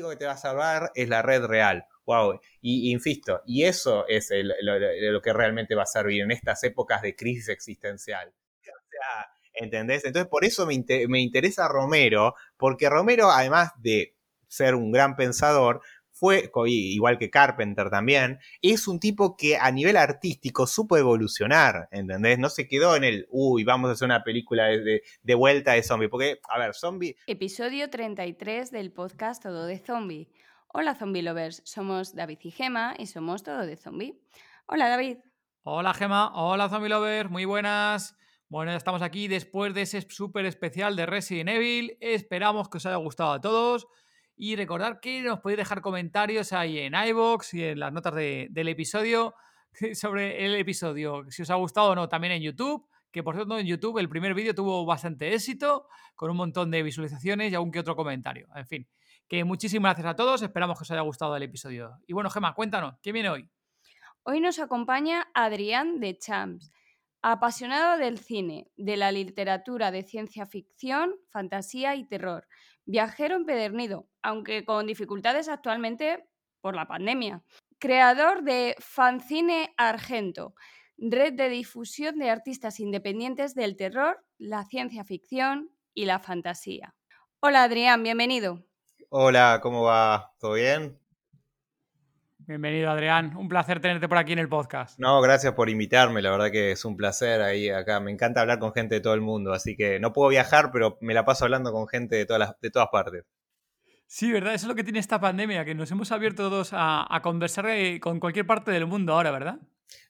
Único que te va a salvar es la red real. Wow. Y, insisto, y eso es lo, que realmente va a servir en estas épocas de crisis existencial. O sea, ¿entendés? Entonces, por eso me, me interesa Romero, porque Romero, además de ser un gran pensador, fue, igual que Carpenter también, es un tipo que a nivel artístico supo evolucionar, ¿entendés? No se quedó en el, uy, vamos a hacer una película de, de vuelta de zombie, porque, a ver, zombie... Episodio 33 del podcast Todo de Zombie. Hola zombie lovers, somos David y Gema y somos Todo de Zombie. Hola David. Hola Gema, hola zombie lovers, muy buenas. Bueno, ya estamos aquí después de ese súper especial de Resident Evil. Esperamos que os haya gustado a todos. Y recordar que nos podéis dejar comentarios ahí en iBox y en las notas del episodio sobre el episodio, si os ha gustado o no, también en YouTube. Que por cierto, en YouTube el primer vídeo tuvo bastante éxito, con un montón de visualizaciones y algún que otro comentario. En fin, que muchísimas gracias a todos, esperamos que os haya gustado el episodio. Y bueno, Gemma, cuéntanos, ¿qué viene hoy? Hoy nos acompaña Adrián de Champs, apasionado del cine, de la literatura de ciencia ficción, fantasía y terror viajero empedernido, aunque con dificultades actualmente por la pandemia. Creador de Fancine Argento, red de difusión de artistas independientes del terror, la ciencia ficción y la fantasía. Hola Adrián, bienvenido. Hola, ¿cómo va? ¿Todo bien? Bienvenido, Adrián. Un placer tenerte por aquí en el podcast. No, gracias por invitarme. La verdad que es un placer ahí acá. Me encanta hablar con gente de todo el mundo. Así que no puedo viajar, pero me la paso hablando con gente de todas, de todas partes. Sí, ¿verdad? Eso es lo que tiene esta pandemia, que nos hemos abierto todos a, conversar eh, con cualquier parte del mundo ahora, ¿verdad?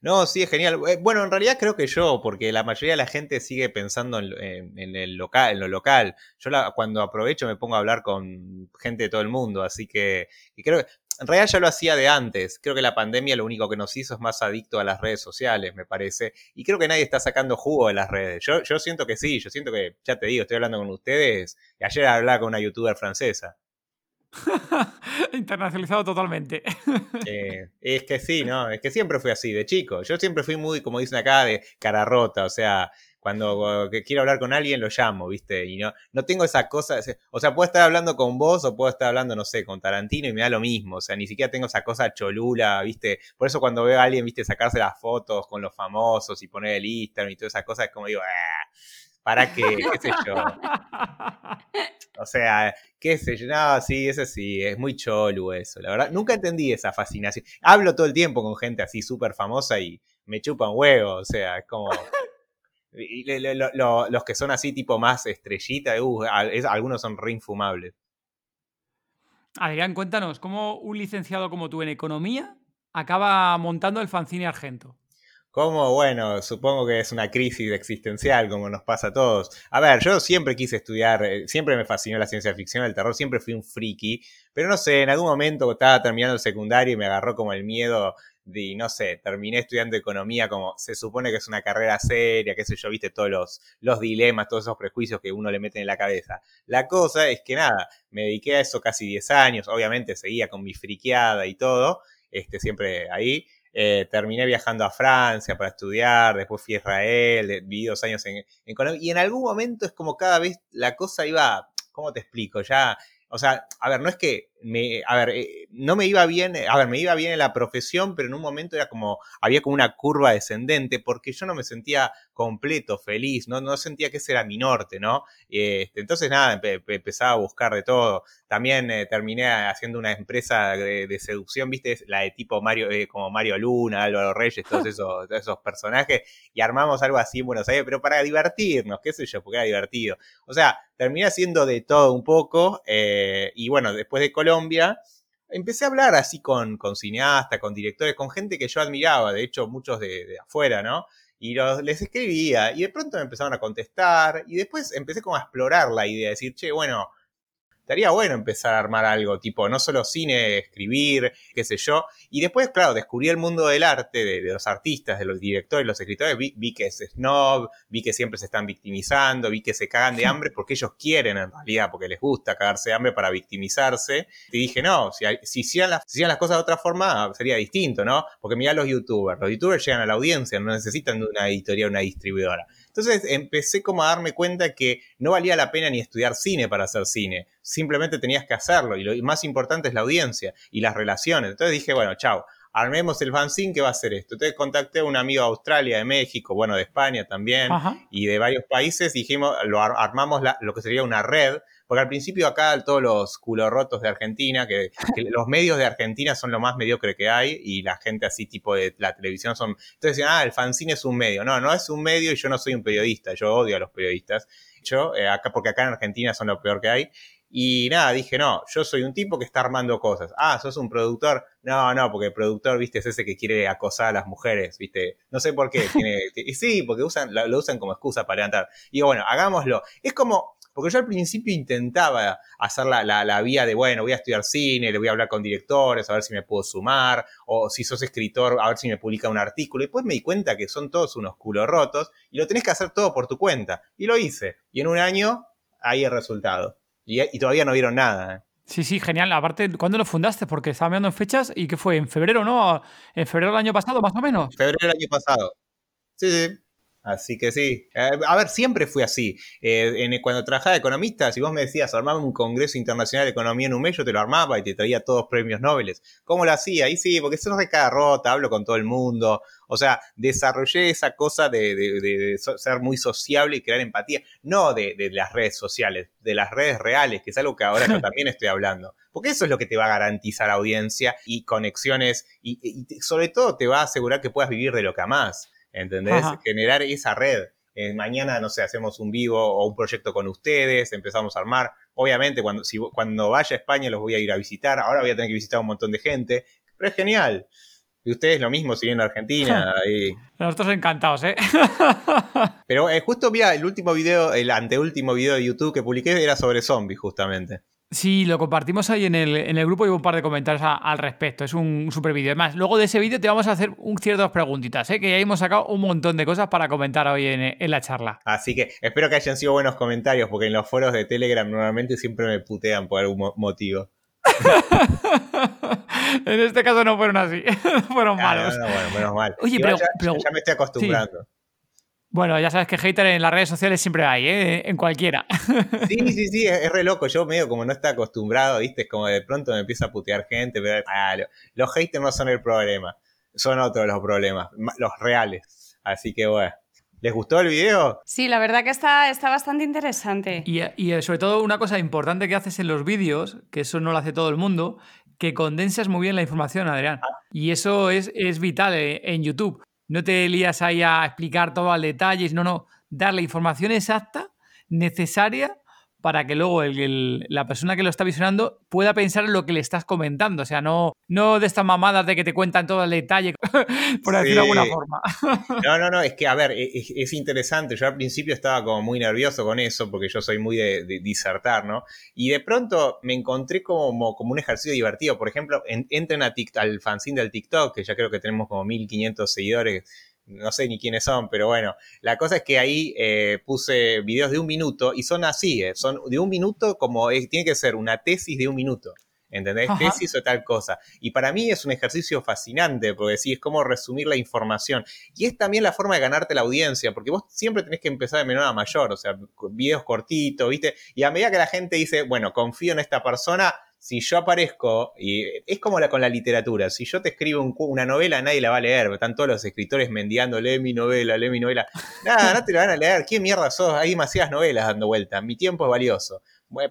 No, sí, es genial. Eh, bueno, en realidad creo que yo, porque la mayoría de la gente sigue pensando en, el local, en lo local. Yo cuando aprovecho me pongo a hablar con gente de todo el mundo, así que y creo que en realidad ya lo hacía de antes. Creo que la pandemia lo único que nos hizo es más adicto a las redes sociales, me parece. Y creo que nadie está sacando jugo de las redes. Yo, yo siento que sí, yo siento que, ya te digo, estoy hablando con ustedes. Y ayer hablaba con una youtuber francesa. Internacionalizado totalmente. es que sí, ¿no? Es que siempre fui así, de chico. Yo siempre fui muy, como dicen acá, de cara rota. O sea, cuando quiero hablar con alguien lo llamo, ¿viste? Y no, no tengo esa cosa, o sea, puedo estar hablando con vos o puedo estar hablando, no sé, con Tarantino y me da lo mismo, o sea, ni siquiera tengo esa cosa cholula, ¿viste? Por eso cuando veo a alguien, ¿viste? Sacarse las fotos con los famosos y poner el Instagram y todas esas cosas, es como digo, ah, ¿para qué? ¿Qué sé yo? O sea, qué sé yo, no, sí, eso sí, es muy cholu eso, la verdad. Nunca entendí esa fascinación. Hablo todo el tiempo con gente así súper famosa y me chupan huevo, o sea, es como... Y los que son así, tipo más estrellita, uh, algunos son re infumables. Adrián, cuéntanos, ¿cómo un licenciado como tú en economía acaba montando el fanzine argento? ¿Cómo? Bueno, supongo que es una crisis existencial, como nos pasa a todos. A ver, yo siempre quise estudiar, eh, siempre me fascinó la ciencia ficción, el terror, siempre fui un friki, pero no sé, en algún momento estaba terminando el secundario y me agarró como el miedo y no sé, terminé estudiando economía como se supone que es una carrera seria, qué sé yo, viste todos los, los dilemas, todos esos prejuicios que uno le mete en la cabeza. La cosa es que nada, me dediqué a eso casi 10 años, obviamente seguía con mi friqueada y todo, este, siempre ahí. Eh, terminé viajando a Francia para estudiar, después fui a Israel, viví dos años en, en Colombia, y en algún momento es como cada vez la cosa iba, ¿cómo te explico? Ya, o sea, a ver, no es que me, a ver, eh, no me iba bien, a ver, me iba bien en la profesión, pero en un momento era como, había como una curva descendente, porque yo no me sentía completo, feliz, no, no sentía que ese era mi norte, ¿no? Este, entonces nada, empezaba a buscar de todo. También eh, terminé haciendo una empresa de, seducción, viste, la de tipo Mario, eh, como Mario Luna, Álvaro Reyes, todos esos, esos personajes, y armamos algo así en Buenos Aires, pero para divertirnos, qué sé yo, porque era divertido. O sea, terminé haciendo de todo un poco, y bueno, después de Colombia, Colombia, empecé a hablar así con, con cineastas, con directores, con gente que yo admiraba, de hecho muchos de, afuera, ¿no? y los, les escribía y de pronto me empezaron a contestar y después empecé como a explorar la idea, de decir, che, bueno, estaría bueno empezar a armar algo, tipo, no solo cine, escribir, qué sé yo. Y después, claro, descubrí el mundo del arte, de, los artistas, de los directores, los escritores, vi, que es snob, vi que siempre se están victimizando, vi que se cagan de hambre porque ellos quieren en realidad, porque les gusta cagarse de hambre para victimizarse. Y dije, no, si, si, hicieran las, si las cosas de otra forma, sería distinto, ¿no? Porque mira los youtubers, los youtubers llegan a la audiencia, no necesitan de una editorial, una distribuidora. Entonces empecé como a darme cuenta que no valía la pena ni estudiar cine para hacer cine, simplemente tenías que hacerlo y lo más importante es la audiencia y las relaciones. Entonces dije, bueno, chao, armemos el fanzine que va a hacer esto. Entonces contacté a un amigo de Australia, de México, bueno, de España también, y de varios países, dijimos, lo armamos lo que sería una red porque al principio acá todos los culorrotos de Argentina, que, los medios de Argentina son lo más mediocre que hay y la gente así tipo de la televisión son... Entonces decían, ah, el fanzine es un medio. No, no es un medio y yo no soy un periodista, yo odio a los periodistas. Yo, eh, acá, porque acá en Argentina son lo peor que hay. Y nada, dije, no, yo soy un tipo que está armando cosas. Ah, sos un productor. No, no, porque el productor, viste, es ese que quiere acosar a las mujeres, viste. No sé por qué. y sí, porque usan, lo, usan como excusa para levantar. Y digo, bueno, hagámoslo. Es como, porque yo al principio intentaba hacer la, la, vía de, bueno, voy a estudiar cine, le voy a hablar con directores, a ver si me puedo sumar, o si sos escritor, a ver si me publica un artículo. Y después me di cuenta que son todos unos culos rotos y lo tenés que hacer todo por tu cuenta. Y lo hice. Y en un año, ahí el resultado. Y, todavía no vieron nada. ¿eh? Sí, sí, genial. Aparte, ¿cuándo lo fundaste? Porque estaba mirando en fechas y ¿qué fue? ¿En febrero, no? ¿En febrero del año pasado, más o menos? Febrero del año pasado. Sí, sí. Así que sí. Eh, a ver, siempre fue así. Eh, cuando trabajaba de economista, si vos me decías armar un Congreso Internacional de Economía en un mes, yo te lo armaba y te traía todos premios Nobel. ¿Cómo lo hacía? Y sí, porque eso es de cada rota, hablo con todo el mundo. O sea, desarrollé esa cosa de, ser muy sociable y crear empatía. No de, las redes sociales, de las redes reales, que es algo que ahora yo también estoy hablando. Porque eso es lo que te va a garantizar audiencia y conexiones y, y sobre todo te va a asegurar que puedas vivir de lo que amás. ¿Entendés? Generar esa red. Eh, mañana, no sé, hacemos un vivo o un proyecto con ustedes, empezamos a armar. Obviamente, cuando, si, cuando vaya a España los voy a ir a visitar. Ahora voy a tener que visitar un montón de gente. Pero es genial. Y ustedes lo mismo, si a Argentina. y... Nosotros encantados, ¿eh? Pero eh, justo, mira, el último video, el anteúltimo video de YouTube que publiqué era sobre zombies, justamente. Sí, lo compartimos ahí en el, en el grupo y un par de comentarios al respecto. Es un súper vídeo. Además, luego de ese vídeo te vamos a hacer un ciertas preguntitas, ¿eh? que ya hemos sacado un montón de cosas para comentar hoy en, la charla. Así que espero que hayan sido buenos comentarios, porque en los foros de Telegram normalmente siempre me putean por algún motivo. en este caso no fueron así, fueron malos. bueno, menos mal. Oye, pero, ya, me estoy acostumbrando. Bueno, ya sabes que hater en las redes sociales siempre hay, ¿eh? En cualquiera. Sí, sí, sí, es, re loco. Yo medio como no está acostumbrado, ¿viste? Es como de pronto me empieza a putear gente, pero ah, los haters no son el problema. Son otros los problemas, los reales. Así que bueno. ¿Les gustó el video? Sí, la verdad que está, está bastante interesante. Y, y, sobre todo una cosa importante que haces en los vídeos, que eso no lo hace todo el mundo, que condensas muy bien la información, Adrián. Ah. Y eso es, es vital eh, en YouTube. No te lías ahí a explicar todo al detalle, no, no, dar la información exacta, necesaria para que luego la persona que lo está visionando pueda pensar en lo que le estás comentando. O sea, no, no de estas mamadas de que te cuentan todo el detalle, por decirlo de alguna forma. No, no, no, es que, a ver, e, e, es, interesante. Yo al principio estaba como muy nervioso con eso, porque yo soy muy de, disertar, ¿no? Y de pronto me encontré como, como un ejercicio divertido. Por ejemplo, entren a al fanzine del TikTok, que ya creo que tenemos como 1500 seguidores no sé ni quiénes son, pero bueno, la cosa es que ahí eh, puse videos de un minuto y son así, eh, son de un minuto como tiene que ser una tesis de un minuto. ¿Entendés? Tesis o tal cosa. Y para mí es un ejercicio fascinante, porque sí, es como resumir la información. Y es también la forma de ganarte la audiencia, porque vos siempre tenés que empezar de menor a mayor, o sea, videos cortitos, ¿viste? Y a medida que la gente dice, bueno, confío en esta persona, si yo aparezco, y es como la, con la literatura, si yo te escribo una novela, nadie la va a leer, están todos los escritores mendiando, lee mi novela, lee mi novela. Nada, no te la van a leer, ¿qué mierda sos? Hay demasiadas novelas dando vuelta, mi tiempo es valioso.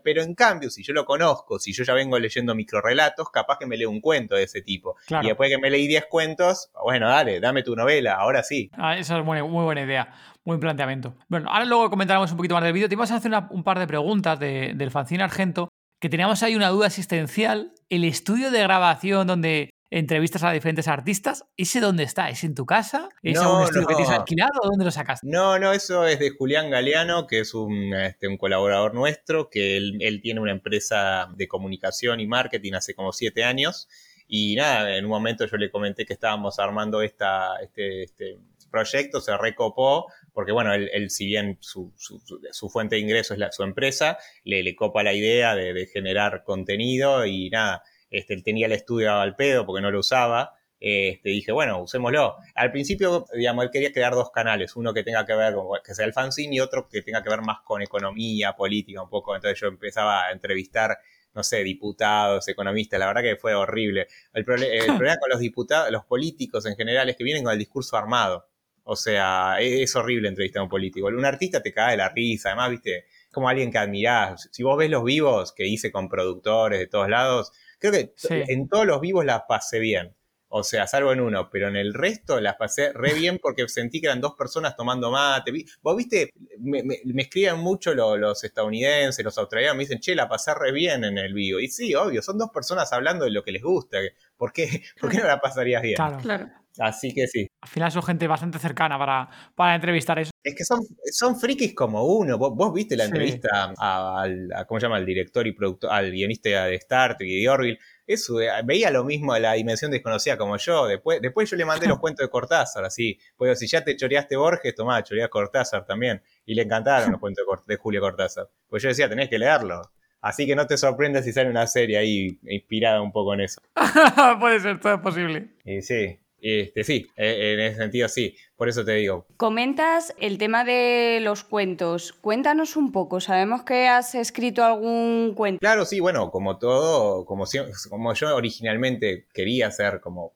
pero en cambio, si yo lo conozco, si yo ya vengo leyendo microrelatos, capaz que me leo un cuento de ese tipo. Y después que me leí 10 cuentos, bueno, dale, dame tu novela, ahora sí. Ah, esa es muy, muy buena idea, muy planteamiento. Bueno, ahora luego comentaremos un poquito más del vídeo. Te vamos a hacer un par de preguntas del fanzine Argento que teníamos ahí una duda existencial, el estudio de grabación donde entrevistas a diferentes artistas. ¿Ese dónde está? ¿Es en tu casa? ¿Es No, un estudio que no. tienes alquilado? ¿Dónde lo sacaste? No, no, eso es de Julián Galeano, que es un, este, un colaborador nuestro, que él, él tiene una empresa de comunicación y marketing hace como siete años. Y nada, en un momento yo le comenté que estábamos armando esta, este, este proyecto, se recopó, porque bueno, él, él si bien su, su- su- su fuente de ingreso es la- su empresa, le, le copa la idea de, de generar contenido y nada, este, él tenía el estudio al pedo porque no lo usaba. Este, dije, bueno, usémoslo. Al principio, digamos, él quería crear dos canales, uno que tenga que ver con que sea el fanzine y otro que tenga que ver más con economía, política, un poco. Entonces yo empezaba a entrevistar, no sé, diputados, economistas. La verdad que fue horrible. El, el problema con los diputados, los políticos en general, es que vienen con el discurso armado. O sea, es, es horrible entrevistar a un político. Un artista te cae de la risa, además, viste, como alguien que admirás. Si vos ves los vivos que hice con productores de todos lados, creo que Sí. en todos los vivos las pasé bien. O sea, salvo en uno, pero en el resto las pasé re bien porque sentí que eran dos personas tomando mate. Vos viste, me, me- me escriben mucho lo- los estadounidenses, los australianos, me dicen, che, la pasé re bien en el vivo. Y sí, obvio, son dos personas hablando de lo que les gusta. ¿Por qué, ¿por qué no la pasarías bien? Claro. Claro. Así que sí. Al final son gente bastante cercana para, para entrevistar eso. Es que son, son frikis como uno. Vos, vos viste la Sí. entrevista a- al, a- ¿cómo se llama? Al director y productor, al guionista de Star Trek y de Orville. Eso, eh, veía lo mismo de la dimensión desconocida como yo. Después, después yo le mandé los cuentos de Cortázar, así. Pues si ya te choreaste Borges, tomá, choreás Cortázar también. Y le encantaron los cuentos de, Cort- de Julio Cortázar. Pues yo decía, tenés que leerlo. Así que no te sorprendas si sale una serie ahí inspirada un poco en eso. Puede ser, todo es posible. Y sí, este, sí, eh, en ese sentido sí. Por eso te digo, Comentas el tema de los cuentos. Cuéntanos un poco. Sabemos que has escrito algún cuento. Claro, sí, bueno, como todo, como, como yo originalmente quería ser como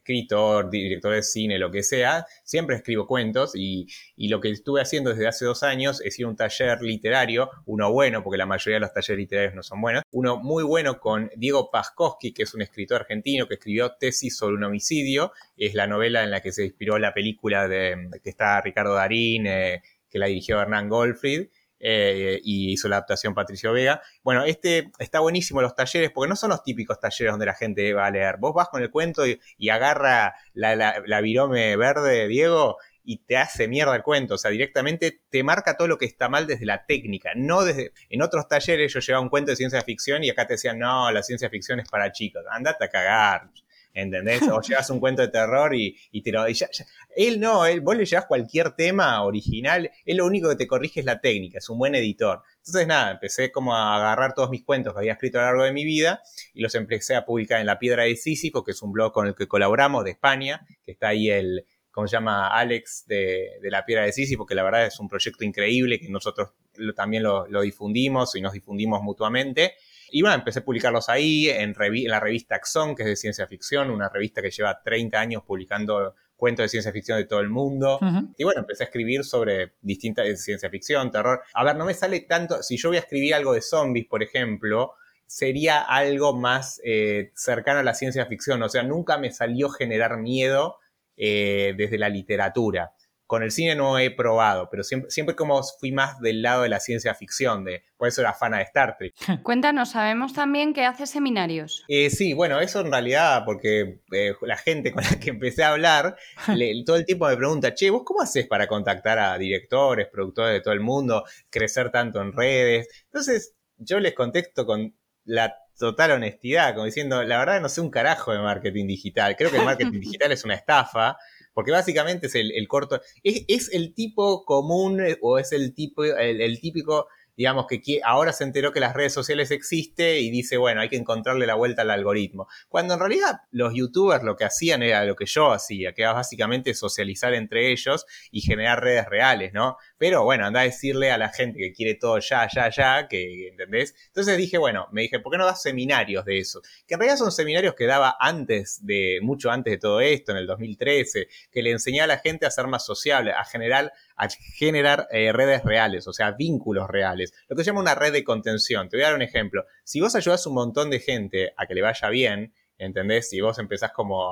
escritor, director de cine, lo que sea, siempre escribo cuentos y, y lo que estuve haciendo desde hace dos años es ir a un taller literario, uno bueno, porque la mayoría de los talleres literarios no son buenos, uno muy bueno con Diego Paskowski, que es un escritor argentino que escribió Tesis sobre un homicidio, es la novela en la que se inspiró la película de que está Ricardo Darín, eh, que la dirigió Hernán Goldfried, eh, y hizo la adaptación Patricio Vega. Bueno, este está buenísimo los talleres, porque no son los típicos talleres donde la gente va a leer. Vos vas con el cuento y, agarra la virome verde, Diego, y te hace mierda el cuento. O sea, directamente te marca todo lo que está mal desde la técnica. No desde. En otros talleres yo llevaba un cuento de ciencia ficción y acá te decían, no, la ciencia ficción es para chicos. Andate a cagar. ¿Entendés? O llevas un cuento de terror y, y te lo. y ya- ya- Él no, él, vos le llevas cualquier tema original, él lo único que te corrige es la técnica, es un buen editor. Entonces, nada, empecé como a agarrar todos mis cuentos que había escrito a lo largo de mi vida y los empecé a publicar en La Piedra de Sísifo, que es un blog con el que colaboramos de España, que está ahí el, ¿cómo se llama? Alex de, de La Piedra de Sísifo, que la verdad es un proyecto increíble, que nosotros lo- también lo, lo difundimos y nos difundimos mutuamente. Y bueno, empecé a publicarlos ahí en, revi- en la revista Axon, que es de ciencia ficción, una revista que lleva 30 años publicando cuentos de ciencia ficción de todo el mundo. Y bueno, empecé a escribir sobre distintas de ciencia ficción, terror. A ver, no me sale tanto, si yo voy a escribir algo de zombies, por ejemplo, sería algo más eh, cercano a la ciencia ficción. O sea, nunca me salió generar miedo eh, desde la literatura. Con el cine no he probado, pero siempre, siempre como fui más del lado de la ciencia ficción, de, por eso era fan de Star Trek. Cuéntanos, sabemos también que haces seminarios. Eh, sí, bueno, eso en realidad, porque eh, la gente con la que empecé a hablar, le- todo el tiempo me pregunta, che, ¿vos cómo haces para contactar a directores, productores de todo el mundo, crecer tanto en redes? Entonces, yo les contesto con la total honestidad, como diciendo, la verdad no sé un carajo de marketing digital. Creo que el marketing digital es una estafa, porque básicamente es el, el corto, es, es el tipo común eh, o es el tipo, el, el típico digamos que ahora se enteró que las redes sociales existe y dice, bueno, hay que encontrarle la vuelta al algoritmo. Cuando en realidad los youtubers lo que hacían era lo que yo hacía, que era básicamente socializar entre ellos y generar redes reales, ¿no? Pero bueno, anda a decirle a la gente que quiere todo ya, ya, ya, que, ¿entendés? Entonces dije, bueno, me dije, ¿por qué no das seminarios de eso? Que en realidad son seminarios que daba antes de, mucho antes de todo esto, en el 2013, que le enseñaba a la gente a ser más sociable, a generar a generar eh, redes reales, o sea, vínculos reales. Lo que se llama una red de contención. Te voy a dar un ejemplo. Si vos ayudás a un montón de gente a que le vaya bien, ¿entendés? Si vos empezás como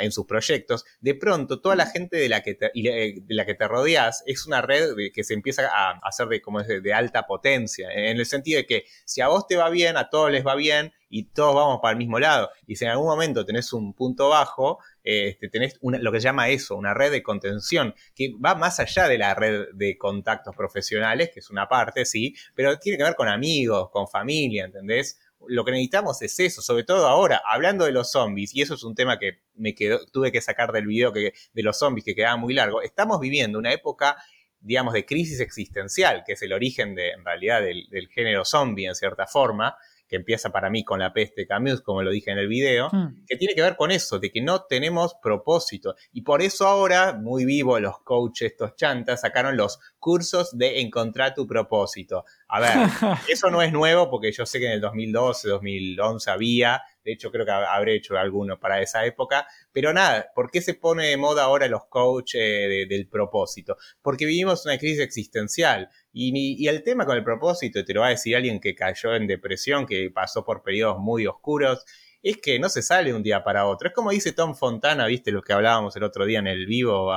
en sus proyectos, de pronto toda la gente de la que te, de la que te rodeas es una red que se empieza a hacer de, como de, de alta potencia, en el sentido de que si a vos te va bien, a todos les va bien y todos vamos para el mismo lado. Y si en algún momento tenés un punto bajo, este, tenés lo que se llama eso, una red de contención, que va más allá de la red de contactos profesionales, que es una parte, sí, pero tiene que ver con amigos, con familia, ¿entendés? lo que necesitamos es eso, sobre todo ahora, hablando de los zombies, y eso es un tema que me quedó, tuve que sacar del video que, de los zombies que quedaba muy largo, estamos viviendo una época, digamos, de crisis existencial, que es el origen de, en realidad, del, del género zombie, en cierta forma, que empieza para mí con la peste Camus, como lo dije en el video, hmm. que tiene que ver con eso, de que no tenemos propósito. Y por eso ahora, muy vivo, los coaches, estos chantas, sacaron los cursos de encontrar tu propósito. A ver, eso no es nuevo porque yo sé que en el 2012, 2011 había, de hecho creo que habré hecho alguno para esa época, pero nada, ¿por qué se pone de moda ahora los coaches del propósito? Porque vivimos una crisis existencial. Y, el tema con el propósito, te lo va a decir alguien que cayó en depresión, que pasó por periodos muy oscuros, es que no se sale un día para otro. Es como dice Tom Fontana, viste lo que hablábamos el otro día en el vivo,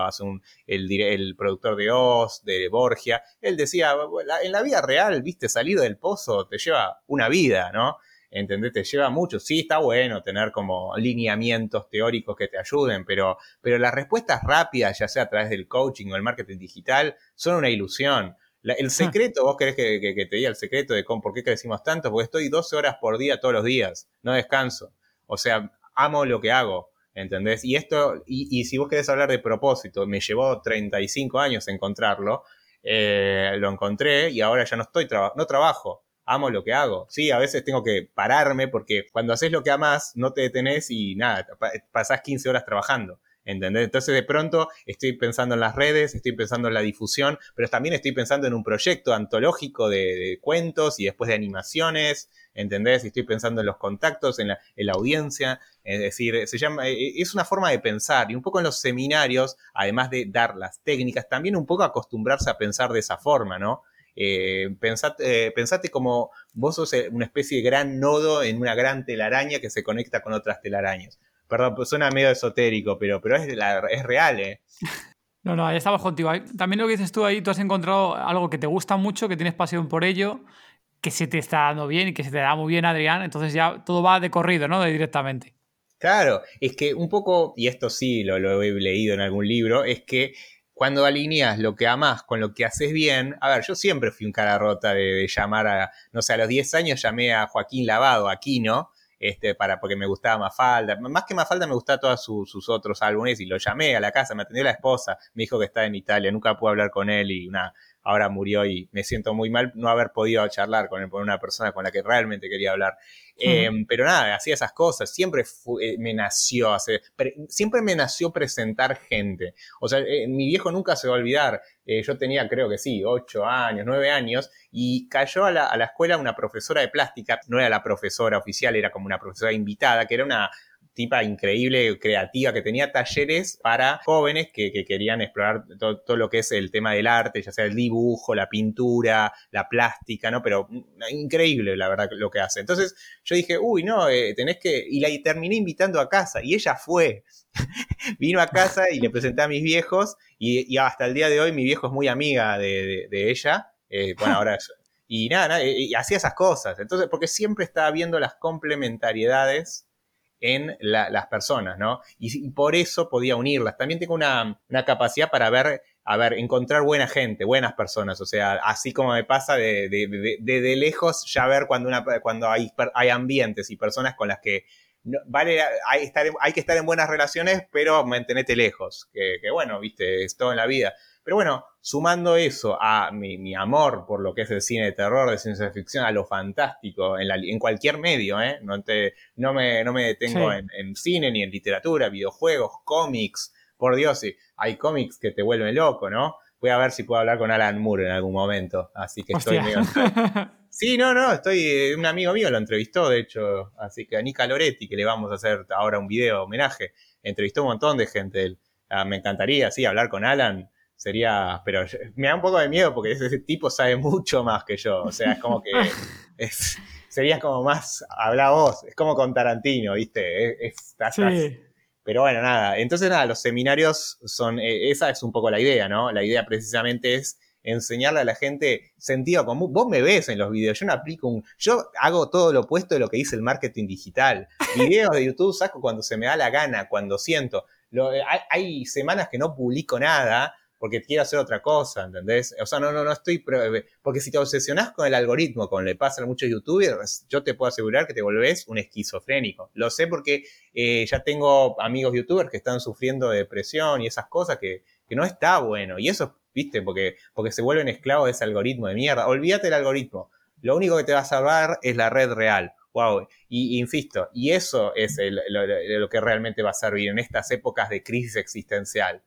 el, el, productor de Oz, de Borgia. Él decía, en la vida real, viste, salir del pozo te lleva una vida, ¿no? ¿Entendés? Te lleva mucho. Sí, está bueno tener como lineamientos teóricos que te ayuden, pero, pero las respuestas rápidas, ya sea a través del coaching o el marketing digital, son una ilusión. el ah. secreto, vos querés que, te diga el secreto de cómo, por qué crecimos tanto, porque estoy 12 horas por día todos los días, no descanso. O sea, amo lo que hago. ¿Entendés? Y esto, y, si vos querés hablar de propósito, me llevó 35 años encontrarlo, eh, lo encontré y ahora ya no estoy, no trabajo, amo lo que hago. Sí, a veces tengo que pararme porque cuando haces lo que amas no te detenés y nada, pasás 15 horas trabajando. ¿Entendés? Entonces de pronto estoy pensando en las redes, estoy pensando en la difusión, pero también estoy pensando en un proyecto antológico de, cuentos y después de animaciones, ¿entendés? Estoy pensando en los contactos, en la, en la, audiencia, es decir, se llama, e, e, es una forma de pensar y un poco en los seminarios, además de dar las técnicas, también un poco acostumbrarse a pensar de esa forma, ¿no? Eh, pensate, eh, pensate, como vos sos eh, una especie de gran nodo en una gran telaraña que se conecta con otras telarañas. Perdón, pues suena medio esotérico, pero, pero es, es real, ¿eh? No, no, ahí estamos contigo. También lo que dices tú ahí, tú has encontrado algo que te gusta mucho, que tienes pasión por ello, que se te está dando bien y que se te da muy bien, Adrián. Entonces ya todo va de corrido, ¿no? De directamente. Claro, es que un poco, y esto sí lo, lo he leído en algún libro, es que cuando alineas lo que amas con lo que haces bien, a ver, yo siempre fui un cara rota de, llamar a, no sé, a los 10 años llamé a Joaquín Lavado, aquí, ¿no? Este, para, porque me gustaba Mafalda. Más que Mafalda me gustaba todos sus, otros álbumes y lo llamé a la casa, me atendió la esposa, me dijo que está en Italia, nunca pude hablar con él y una, ahora murió y me siento muy mal no haber podido charlar con él, con una persona con la que realmente quería hablar. Em, pero nada, hacía esas cosas, siempre eh, me nació hacer, siempre me nació presentar gente. O sea, eh, mi viejo nunca se va a olvidar, eh, yo tenía creo que sí, ocho años, nueve años, y cayó a la, a la escuela una profesora de plástica, no era la profesora oficial, era como una profesora invitada, que era una tipa increíble, creativa, que tenía talleres para jóvenes que, querían explorar todo, lo que es el tema del arte, ya sea el dibujo, la pintura, la plástica, ¿no? Pero mm, increíble, la verdad, lo que hace. Entonces yo dije, uy, no, eh, tenés que... Y la terminé invitando a casa y ella fue. Vino a casa y le presenté a mis viejos y, hasta el día de hoy mi viejo es muy amiga de, ella. Eh, bueno, ahora... Y nada, y hacía esas cosas. Entonces, porque siempre estaba viendo las complementariedades en las personas, ¿no? Y, por eso podía unirlas. También tengo una, capacidad para ver, a ver, encontrar buena gente, buenas personas. O sea, así como me pasa de, de, lejos ya ver cuando, una, cuando hay, hay ambientes y personas con las que vale, hay, estar, hay que estar en buenas relaciones, pero mantenete lejos. Que, que bueno, viste, es todo en la vida. Pero bueno, sumando eso a mi, amor por lo que es el cine de terror, de ciencia ficción, a lo fantástico, en, en cualquier medio, ¿eh? no, te, no, me, no me detengo en, cine ni en literatura, videojuegos, cómics, por Dios, sí, hay cómics que te vuelven loco, ¿no? Voy a ver si puedo hablar con Alan Moore en algún momento, así que estoy medio... Sí, no, no, estoy, eh, un amigo mío lo entrevistó, de hecho, así que a Nica Loretti, que le vamos a hacer ahora un video homenaje, entrevistó un montón de gente, ah, me encantaría, sí, hablar con Alan, sería, pero me da un poco de miedo porque ese, tipo sabe mucho más que yo, o sea, es como que es, sería como más, habla vos, es como con Tarantino, ¿viste? sí. Pero bueno, nada, entonces nada, los seminarios son, eh, esa es un poco la idea, ¿no? La idea precisamente es enseñarle a la gente sentido común. Vos me ves en los videos, yo no aplico un... Yo hago todo lo opuesto de lo que dice el marketing digital. Videos de YouTube saco cuando se me da la gana, cuando siento. Eh, hay, semanas que no publico nada porque quiero hacer otra cosa, ¿entendés? O sea, no, no, no estoy... Eh, porque si te obsesionás con el algoritmo, como le pasa a muchos youtubers, yo te puedo asegurar que te volvés un esquizofrénico. Lo sé porque eh, ya tengo amigos youtubers que están sufriendo de depresión y esas cosas que, que no está bueno. Y eso ¿viste? Porque, porque se vuelven esclavos de ese algoritmo de mierda. Olvídate del algoritmo. Lo único que te va a salvar es la red real. Wow. Y, insisto, y eso es lo, que realmente va a servir en estas épocas de crisis existencial.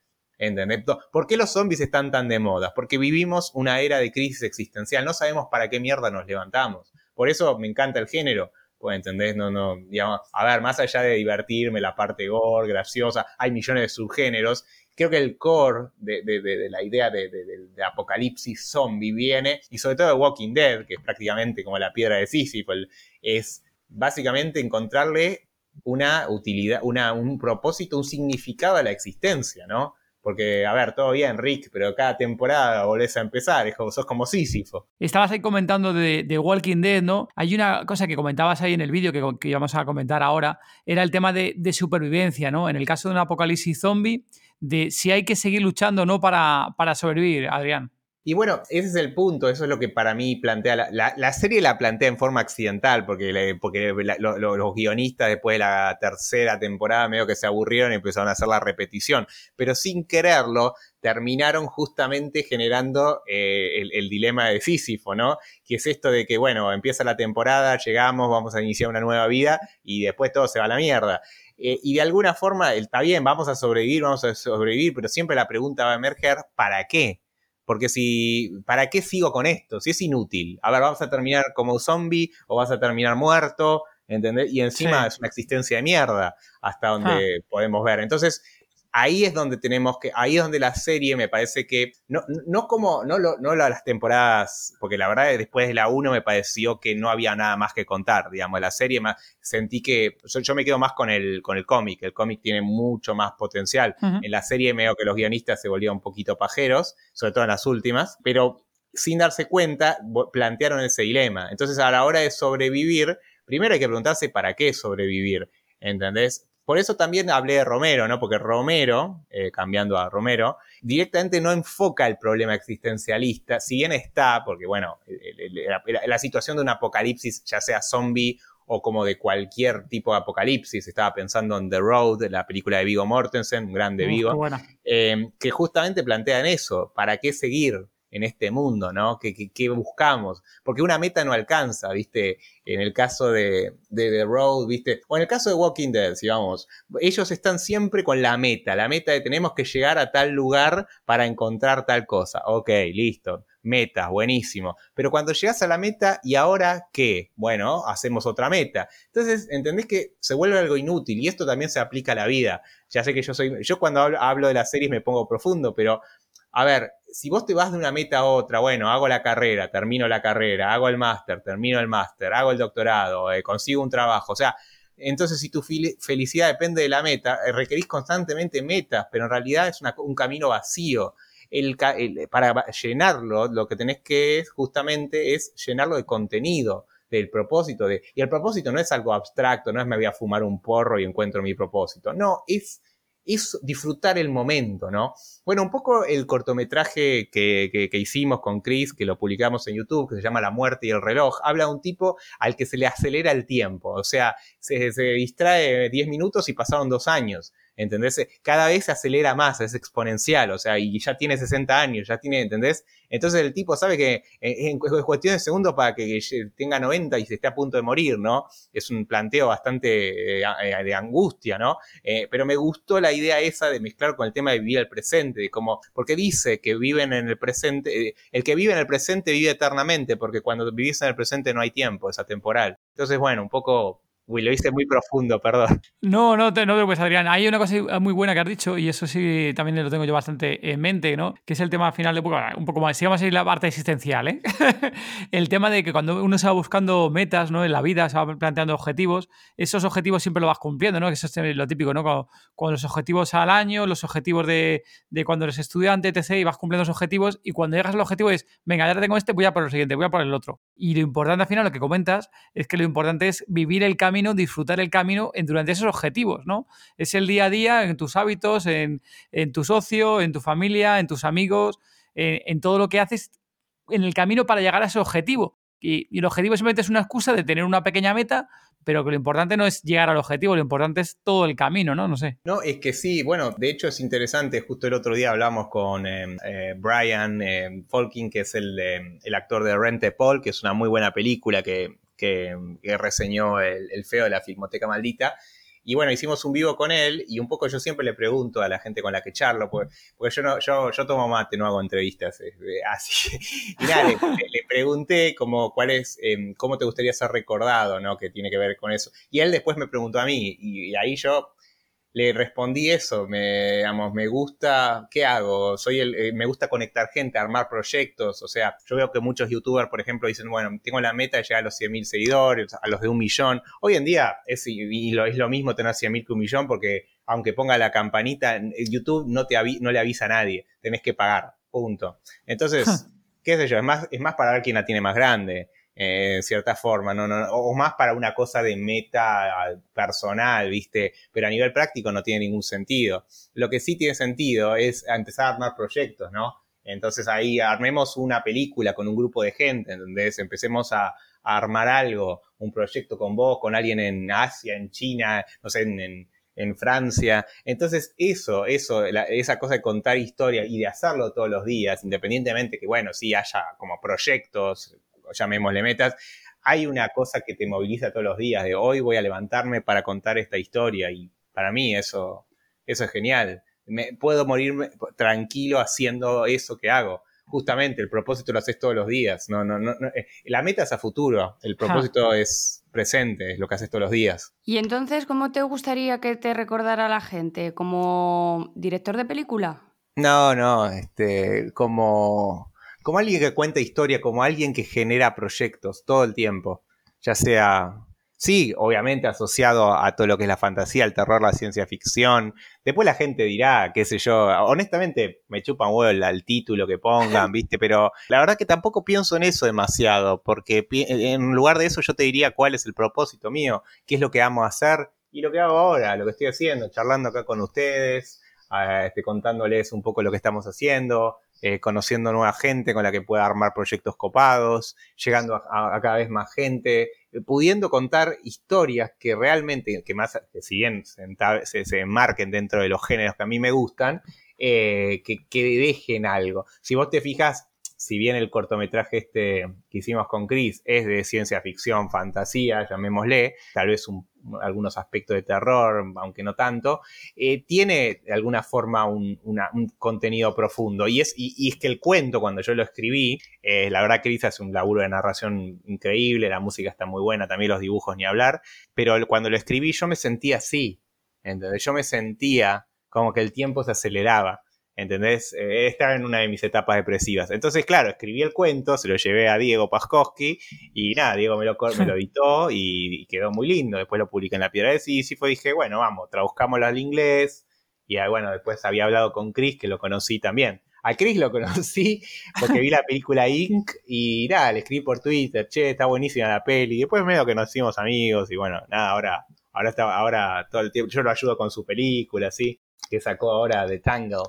¿Por qué los zombies están tan de moda? Porque vivimos una era de crisis existencial. No sabemos para qué mierda nos levantamos. Por eso me encanta el género. Pues, ¿entendés? No, no, digamos, a ver, más allá de divertirme, la parte gore, graciosa, hay millones de subgéneros creo que el core de, la idea de, apocalipsis zombie viene, y sobre todo de Walking Dead, que es prácticamente como la piedra de Sísifo, es básicamente encontrarle una utilidad, una, un propósito, un significado a la existencia, ¿no? Porque, a ver, todo bien, Rick, pero cada temporada volvés a empezar, es como, sos como Sísifo. Estabas ahí comentando de, Walking Dead, ¿no? Hay una cosa que comentabas ahí en el vídeo que, que íbamos a comentar ahora, era el tema de, de supervivencia, ¿no? En el caso de un apocalipsis zombie, de si hay que seguir luchando o no para, para sobrevivir, Adrián. Y bueno, ese es el punto, eso es lo que para mí plantea. La, la, serie la plantea en forma accidental, porque, porque los guionistas después de la tercera temporada medio que se aburrieron y empezaron a hacer la repetición. Pero sin quererlo, terminaron justamente generando eh, el, dilema de Sísifo, ¿no? Que es esto de que, bueno, empieza la temporada, llegamos, vamos a iniciar una nueva vida y después todo se va a la mierda. Eh, y de alguna forma, está bien, vamos a sobrevivir, vamos a sobrevivir, pero siempre la pregunta va a emerger, ¿para qué? Porque si, ¿para qué sigo con esto? Si es inútil. A ver, vamos a terminar como un zombie o vas a terminar muerto, ¿entendés? Y encima es una existencia de mierda hasta donde podemos ver. Entonces, ahí es donde tenemos que, ahí es donde la serie me parece que, no, no como, no, lo, no las temporadas, porque la verdad después de la 1 me pareció que no había nada más que contar, digamos, la serie más, sentí que, yo, me quedo más con el, con el cómic, el cómic tiene mucho más potencial, en la serie veo que los guionistas se volvían un poquito pajeros, sobre todo en las últimas, pero sin darse cuenta plantearon ese dilema, entonces a la hora de sobrevivir, primero hay que preguntarse para qué sobrevivir, ¿entendés? Por eso también hablé de Romero, ¿no? Porque Romero, eh, cambiando a Romero, directamente no enfoca el problema existencialista, si bien está, porque bueno, la, situación de un apocalipsis, ya sea zombie o como de cualquier tipo de apocalipsis. Estaba pensando en The Road, la película de Vigo Mortensen, un grande Vigo, eh, que justamente plantean eso, ¿para qué seguir? En este mundo, ¿no? ¿Qué, buscamos? Porque una meta no alcanza, ¿viste? En el caso de, The Road, ¿viste? O en el caso de Walking Dead, si vamos, ellos están siempre con la meta, la meta de tenemos que llegar a tal lugar para encontrar tal cosa. Ok, listo. Meta, buenísimo. Pero cuando llegas a la meta, ¿y ahora qué? Bueno, hacemos otra meta. Entonces, ¿entendés que se vuelve algo inútil? Y esto también se aplica a la vida. Ya sé que yo soy. Yo cuando hablo de las series me pongo profundo, pero a ver, si vos te vas de una meta a otra, bueno, hago la carrera, termino la carrera, hago el máster, termino el máster, hago el doctorado, eh, consigo un trabajo, o sea, entonces si tu felicidad depende de la meta, eh, requerís constantemente metas, pero en realidad es un camino vacío. El, para llenarlo, lo que tenés que justamente es llenarlo de contenido, del propósito de... Y el propósito no es algo abstracto, no es me voy a fumar un porro y encuentro mi propósito, no, es es disfrutar el momento, ¿no? Bueno, un poco el cortometraje que, hicimos con Chris, que lo publicamos en YouTube, que se llama La muerte y el reloj, habla de un tipo al que se le acelera el tiempo, o sea, se, se distrae 10 minutos y pasaron dos años. ¿Entendés? Cada vez se acelera más, es exponencial, o sea, y ya tiene 60 años, ya tiene, ¿entendés? Entonces el tipo sabe que eh, es cuestión de segundos para que tenga 90 y se esté a punto de morir, ¿no? Es un planteo bastante eh, eh, de angustia, ¿no? pero me gustó la idea esa de mezclar con el tema de vivir el presente, de como, porque dice que viven en el presente, el que vive en el presente vive eternamente, porque cuando vivís en el presente no hay tiempo, es atemporal. Entonces, bueno, un poco Uy, lo hice muy profundo, perdón. No, no te, no te preocupes, Adrián. Hay una cosa muy buena que has dicho, y eso sí también lo tengo yo bastante en mente, ¿no? Que es el tema final de un poco más, sigamos ahí la parte existencial, ¿eh? el tema de que cuando uno se va buscando metas, ¿no? En la vida, se va planteando objetivos, esos objetivos siempre lo vas cumpliendo, ¿no? Que eso es lo típico, ¿no? Con, los objetivos al año, los objetivos de, de, cuando eres estudiante, etc., y vas cumpliendo los objetivos, y cuando llegas al objetivo es, venga, ya tengo este, voy a por el siguiente, voy a por el otro. Y lo importante al final, lo que comentas, es que lo importante es vivir el camino disfrutar el camino en, durante esos objetivos, ¿no? Es el día a día en tus hábitos, en, tu socio, en tu familia, en tus amigos, en, todo lo que haces en el camino para llegar a ese objetivo. Y, el objetivo simplemente es una excusa de tener una pequeña meta, pero que lo importante no es llegar al objetivo, lo importante es todo el camino, ¿no? No sé. No, es que sí, bueno, de hecho es interesante, justo el otro día hablamos con eh, eh, Brian eh, que es el, el actor de Rente Paul, que es una muy buena película que que, reseñó el, feo de la Filmoteca Maldita. Y bueno, hicimos un vivo con él y un poco yo siempre le pregunto a la gente con la que charlo, porque, yo, no, yo, yo tomo mate, no hago entrevistas, así. Y nada, le, pregunté como, cuál es, em, cómo te gustaría ser recordado, ¿no? Que tiene que ver con eso. Y él después me preguntó a mí y ahí yo le respondí eso, me, digamos, me gusta, ¿qué hago? Soy el, eh, me gusta conectar gente, armar proyectos, o sea, yo veo que muchos youtubers, por ejemplo, dicen, bueno, tengo la meta de llegar a los 100.000 seguidores, a los de un millón. Hoy en día es, y lo, es lo mismo tener 100.000 que un millón porque aunque ponga la campanita, YouTube no, te no le avisa a nadie, tenés que pagar, punto. Entonces, qué sé yo, es más, es más para ver quién la tiene más grande. Eh, en cierta forma, ¿no? O más para una cosa de meta personal, ¿viste? Pero a nivel práctico no tiene ningún sentido. Lo que sí tiene sentido es empezar a armar proyectos, ¿no? Entonces ahí armemos una película con un grupo de gente, entonces empecemos a, armar algo, un proyecto con vos, con alguien en Asia, en China, no sé, en, Francia. Entonces, eso, eso, esa cosa de contar historia y de hacerlo todos los días, independientemente que, bueno, sí haya como proyectos llamémosle metas, hay una cosa que te moviliza todos los días, de hoy voy a levantarme para contar esta historia y para mí eso, eso es genial. Me, puedo morirme tranquilo haciendo eso que hago. Justamente, el propósito lo haces todos los días. No, no, no, eh, la meta es a futuro, el propósito es presente, es lo que haces todos los días. Y entonces, ¿cómo te gustaría que te recordara la gente? ¿Como director de película? No, no, este, como como alguien que cuenta historia, como alguien que genera proyectos todo el tiempo, ya sea, sí, obviamente asociado a todo lo que es la fantasía, el terror, la ciencia ficción. Después la gente dirá, qué sé yo, honestamente me chupan huevo el, título que pongan, ¿viste? Pero la verdad que tampoco pienso en eso demasiado, porque en lugar de eso yo te diría cuál es el propósito mío, qué es lo que amo hacer y lo que hago ahora, lo que estoy haciendo, charlando acá con ustedes, ah, este, contándoles un poco lo que estamos haciendo, eh, conociendo nueva gente con la que pueda armar proyectos copados, llegando a, cada vez más gente, eh, pudiendo contar historias que realmente, que más, que si bien se, se, enmarquen dentro de los géneros que a mí me gustan, eh, que, que dejen algo. Si vos te fijas, si bien el cortometraje este que hicimos con Chris es de ciencia ficción, fantasía, llamémosle, tal vez algunos aspectos de terror, aunque no tanto, eh, tiene de alguna forma un, contenido profundo. Y es, y, es que el cuento, cuando yo lo escribí, eh, la verdad Chris hace un laburo de narración increíble, la música está muy buena, también los dibujos ni hablar, pero cuando lo escribí yo me sentía así, ¿entendés? Yo me sentía como que el tiempo se aceleraba. ¿Entendés? Eh, estaba en una de mis etapas depresivas. Entonces, claro, escribí el cuento, se lo llevé a Diego Paskowski y nada, Diego me lo, me lo editó y, quedó muy lindo. Después lo publiqué en la piedra de Sísifo y dije, bueno, vamos, traduzcámoslo al inglés. Y ah, bueno, después había hablado con Chris, que lo conocí también. A Chris lo conocí porque vi la película Inc. y nada, le escribí por Twitter, che, está buenísima la peli. Y después medio que nos hicimos amigos y bueno, nada, ahora, ahora, está, ahora todo el tiempo, yo lo ayudo con su película, así, que sacó ahora de Tangle.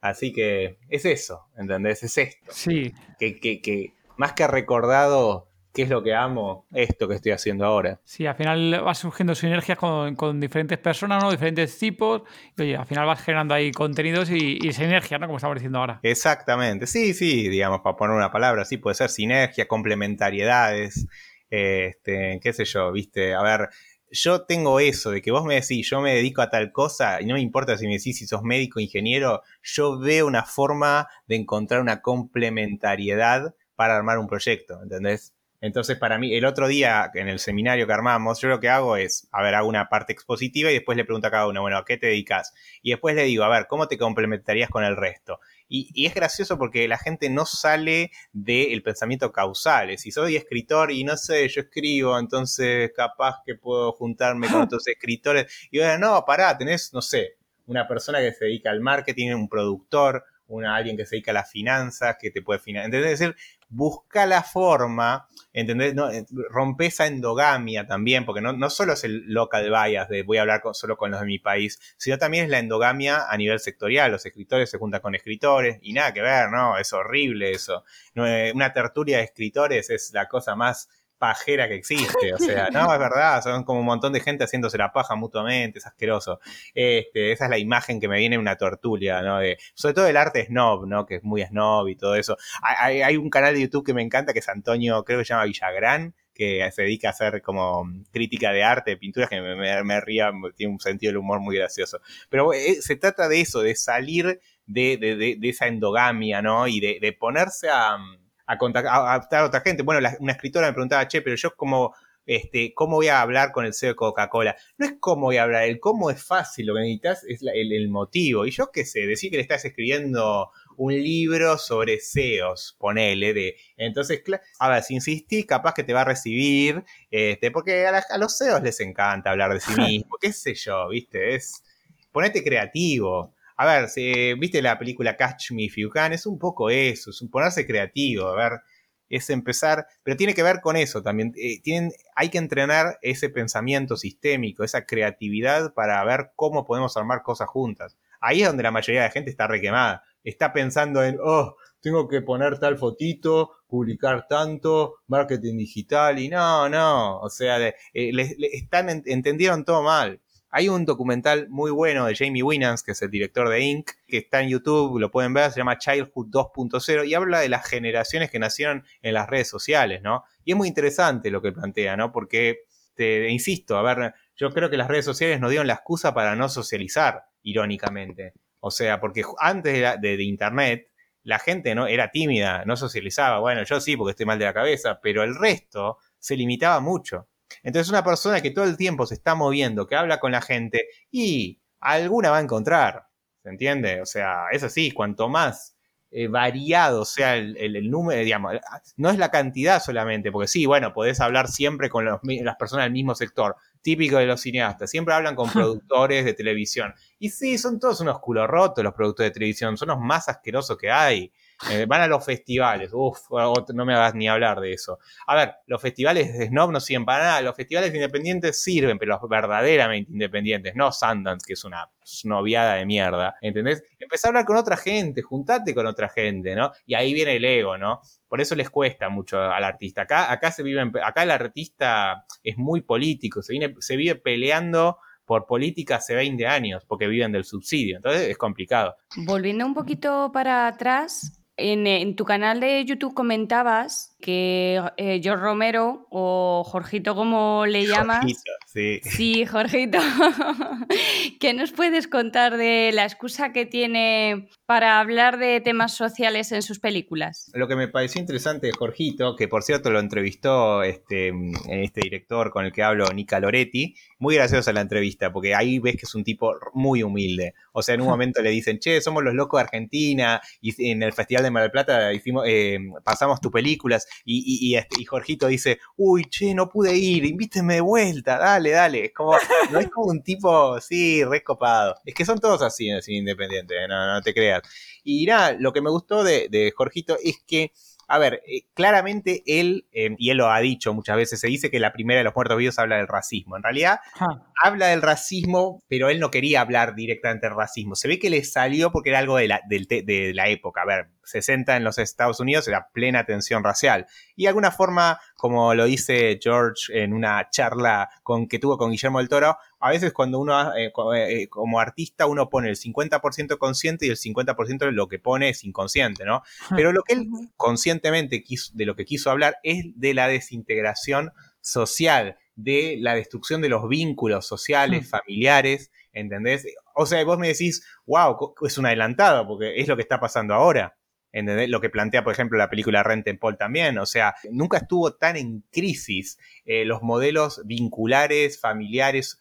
Así que es eso, ¿entendés? Es esto. Sí. Que, que, que más que recordado qué es lo que amo, esto que estoy haciendo ahora. Sí, al final vas surgiendo sinergias con, con diferentes personas, ¿no? Diferentes tipos. Y oye, al final vas generando ahí contenidos y, y sinergia, ¿no? Como estamos diciendo ahora. Exactamente. Sí, sí, digamos, para poner una palabra, sí, puede ser sinergia, complementariedades. Este, qué sé yo, viste, a ver, yo tengo eso, de que vos me decís, yo me dedico a tal cosa, y no me importa si me decís si sos médico ingeniero, yo veo una forma de encontrar una complementariedad para armar un proyecto, ¿entendés? Entonces, para mí, el otro día en el seminario que armamos, yo lo que hago es, a ver, hago una parte expositiva y después le pregunto a cada uno, bueno, ¿a qué te dedicas? Y después le digo, a ver, ¿cómo te complementarías con el resto? Y, es gracioso porque la gente no sale del pensamiento causal. Si soy escritor y no sé, yo escribo, entonces capaz que puedo juntarme con otros escritores. Y bueno, no, pará, tenés, no sé, una persona que se dedica al marketing, un productor, una, alguien que se dedica a las finanzas, que te puede financiar. Es decir, busca la forma, ¿entendés? No, eh, rompe esa endogamia también, porque no, solo es el local bias de voy a hablar solo con los de mi país, sino también es la endogamia a nivel sectorial. Los escritores se juntan con escritores y nada que ver, ¿no? Es horrible eso. Eh, una tertulia de escritores es la cosa más pajera que existe. O sea, no, es verdad, son como un montón de gente haciéndose la paja mutuamente, es asqueroso. Este, esa es la imagen que me viene en una tortulia, ¿no? De, sobre todo el arte snob, ¿no? Que es muy snob y todo eso. Hay, hay, un canal de YouTube que me encanta, que es Antonio, creo que se llama Villagrán, que se dedica a hacer como crítica de arte, de pinturas, que me, me, ría, tiene un sentido del humor muy gracioso. Pero eh, se trata de eso, de salir de, de, de, esa endogamia, ¿no? Y de, ponerse a a, contactar, a, otra gente. Bueno, una escritora me preguntaba, che, pero yo como, este, ¿cómo voy a hablar con el CEO de Coca-Cola? No es cómo voy a hablar, el cómo es fácil, lo que necesitas es el, motivo. Y yo qué sé, decir que le estás escribiendo un libro sobre CEOs, ponele, de, entonces, a ver, si insistís, capaz que te va a recibir, este, porque a, a los CEOs les encanta hablar de sí mismo, qué sé yo, viste, es, ponete creativo. A ver, ¿viste la película Catch Me If You Can? Es un poco eso, es un ponerse creativo, a ver, es empezar, pero tiene que ver con eso también. Eh, tienen, hay que entrenar ese pensamiento sistémico, esa creatividad para ver cómo podemos armar cosas juntas. Ahí es donde la mayoría de la gente está requemada. Está pensando en, oh, tengo que poner tal fotito, publicar tanto, marketing digital, y no, no. O sea, eh, están, entendieron todo mal. Hay un documental muy bueno de Jamie Winans, que es el director de Inc., que está en YouTube, lo pueden ver, se llama Childhood 2.0 y habla de las generaciones que nacieron en las redes sociales, ¿no? Y es muy interesante lo que plantea, ¿no? Porque, te insisto, a ver, yo creo que las redes sociales nos dieron la excusa para no socializar, irónicamente. O sea, porque antes de, de Internet, la gente no era tímida, no socializaba. Bueno, yo sí, porque estoy mal de la cabeza, pero el resto se limitaba mucho. Entonces una persona que todo el tiempo se está moviendo, que habla con la gente y alguna va a encontrar, ¿se entiende? O sea, es así, cuanto más eh, variado sea el, número, digamos, no es la cantidad solamente, porque sí, bueno, podés hablar siempre con las personas del mismo sector, típico de los cineastas, siempre hablan con productores de televisión. Y sí, son todos unos culo rotos los productores de televisión, son los más asquerosos que hay. Eh, van a los festivales, uff, no me hagas ni hablar de eso. A ver, los festivales de Snob no sirven para nada, los festivales independientes sirven, pero los verdaderamente independientes, no Sundance, que es una noviada de mierda, ¿entendés? Empezá a hablar con otra gente, juntate con otra gente, ¿no? Y ahí viene el ego, ¿no? Por eso les cuesta mucho al artista. Acá, acá se vive, acá el artista es muy político, se, vive peleando por política hace 20 años, porque viven del subsidio. Entonces es complicado. Volviendo un poquito para atrás, en, tu canal de YouTube comentabas que eh, George Romero o Jorgito como le llamas. sí. Sí, Jorgito. ¿Qué nos puedes contar de la excusa que tiene para hablar de temas sociales en sus películas? Lo que me pareció interesante de Jorgito, que por cierto lo entrevistó este, este director con el que hablo, Nica Loretti, muy graciosa la entrevista, porque ahí ves que es un tipo muy humilde. O sea, en un momento le dicen, che, somos los locos de Argentina, y en el Festival de Mar del Plata hicimos, eh, pasamos tus películas, y, este, y, Jorgito dice, uy, che, no pude ir, invíteme de vuelta, dale, dale. Es como, no es como un tipo, sí, recopado. Es que son todos así, así independientes, no, no te creas. Y nada, lo que me gustó de Jorgito es que a ver, eh, claramente él, em, y él lo ha dicho muchas veces, se dice que la primera de los muertos vivos habla del racismo. En realidad, habla del racismo, pero él no quería hablar directamente del racismo. Se ve que le salió porque era algo de la, de la época. A ver, 60 en los Estados Unidos era plena tensión racial. Y de alguna forma, como lo dice George en una charla con, que tuvo con Guillermo del Toro, a veces cuando uno, eh, eh, como artista, uno pone el 50% consciente y el 50% de lo que pone es inconsciente, ¿no? Pero lo que él conscientemente quiso, de lo que quiso hablar es de la desintegración social, de la destrucción de los vínculos sociales, familiares, ¿entendés? O sea, vos me decís, wow, es un adelantado, porque es lo que está pasando ahora. ¿entendés? Lo que plantea, por ejemplo, la película Rent en Paul también, o sea, nunca estuvo tan en crisis eh, los modelos vinculares, familiares,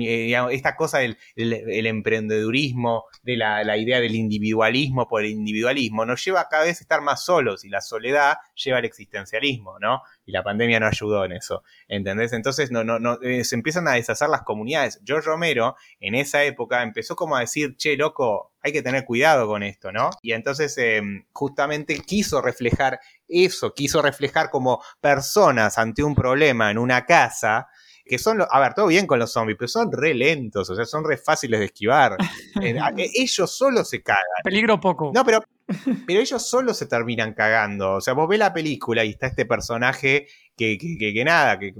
eh, esta cosa del el, emprendedurismo, de la, idea del individualismo por el individualismo, nos lleva a cada vez a estar más solos y la soledad lleva al existencialismo, ¿no? Y la pandemia no ayudó en eso, ¿entendés? Entonces no, no, no, eh, se empiezan a deshacer las comunidades. George Romero en esa época empezó como a decir, che, loco, hay que tener cuidado con esto, ¿no? Y entonces em, justamente quiso reflejar eso, quiso reflejar como personas ante un problema en una casa, que son, a ver, todo bien con los zombies, pero son re lentos, o sea, son re fáciles de esquivar. Eh, e, ellos solo se cagan. Peligro poco. No, pero, pero ellos solo se terminan cagando. O sea, vos ves la película y está este personaje que, que, nada, que,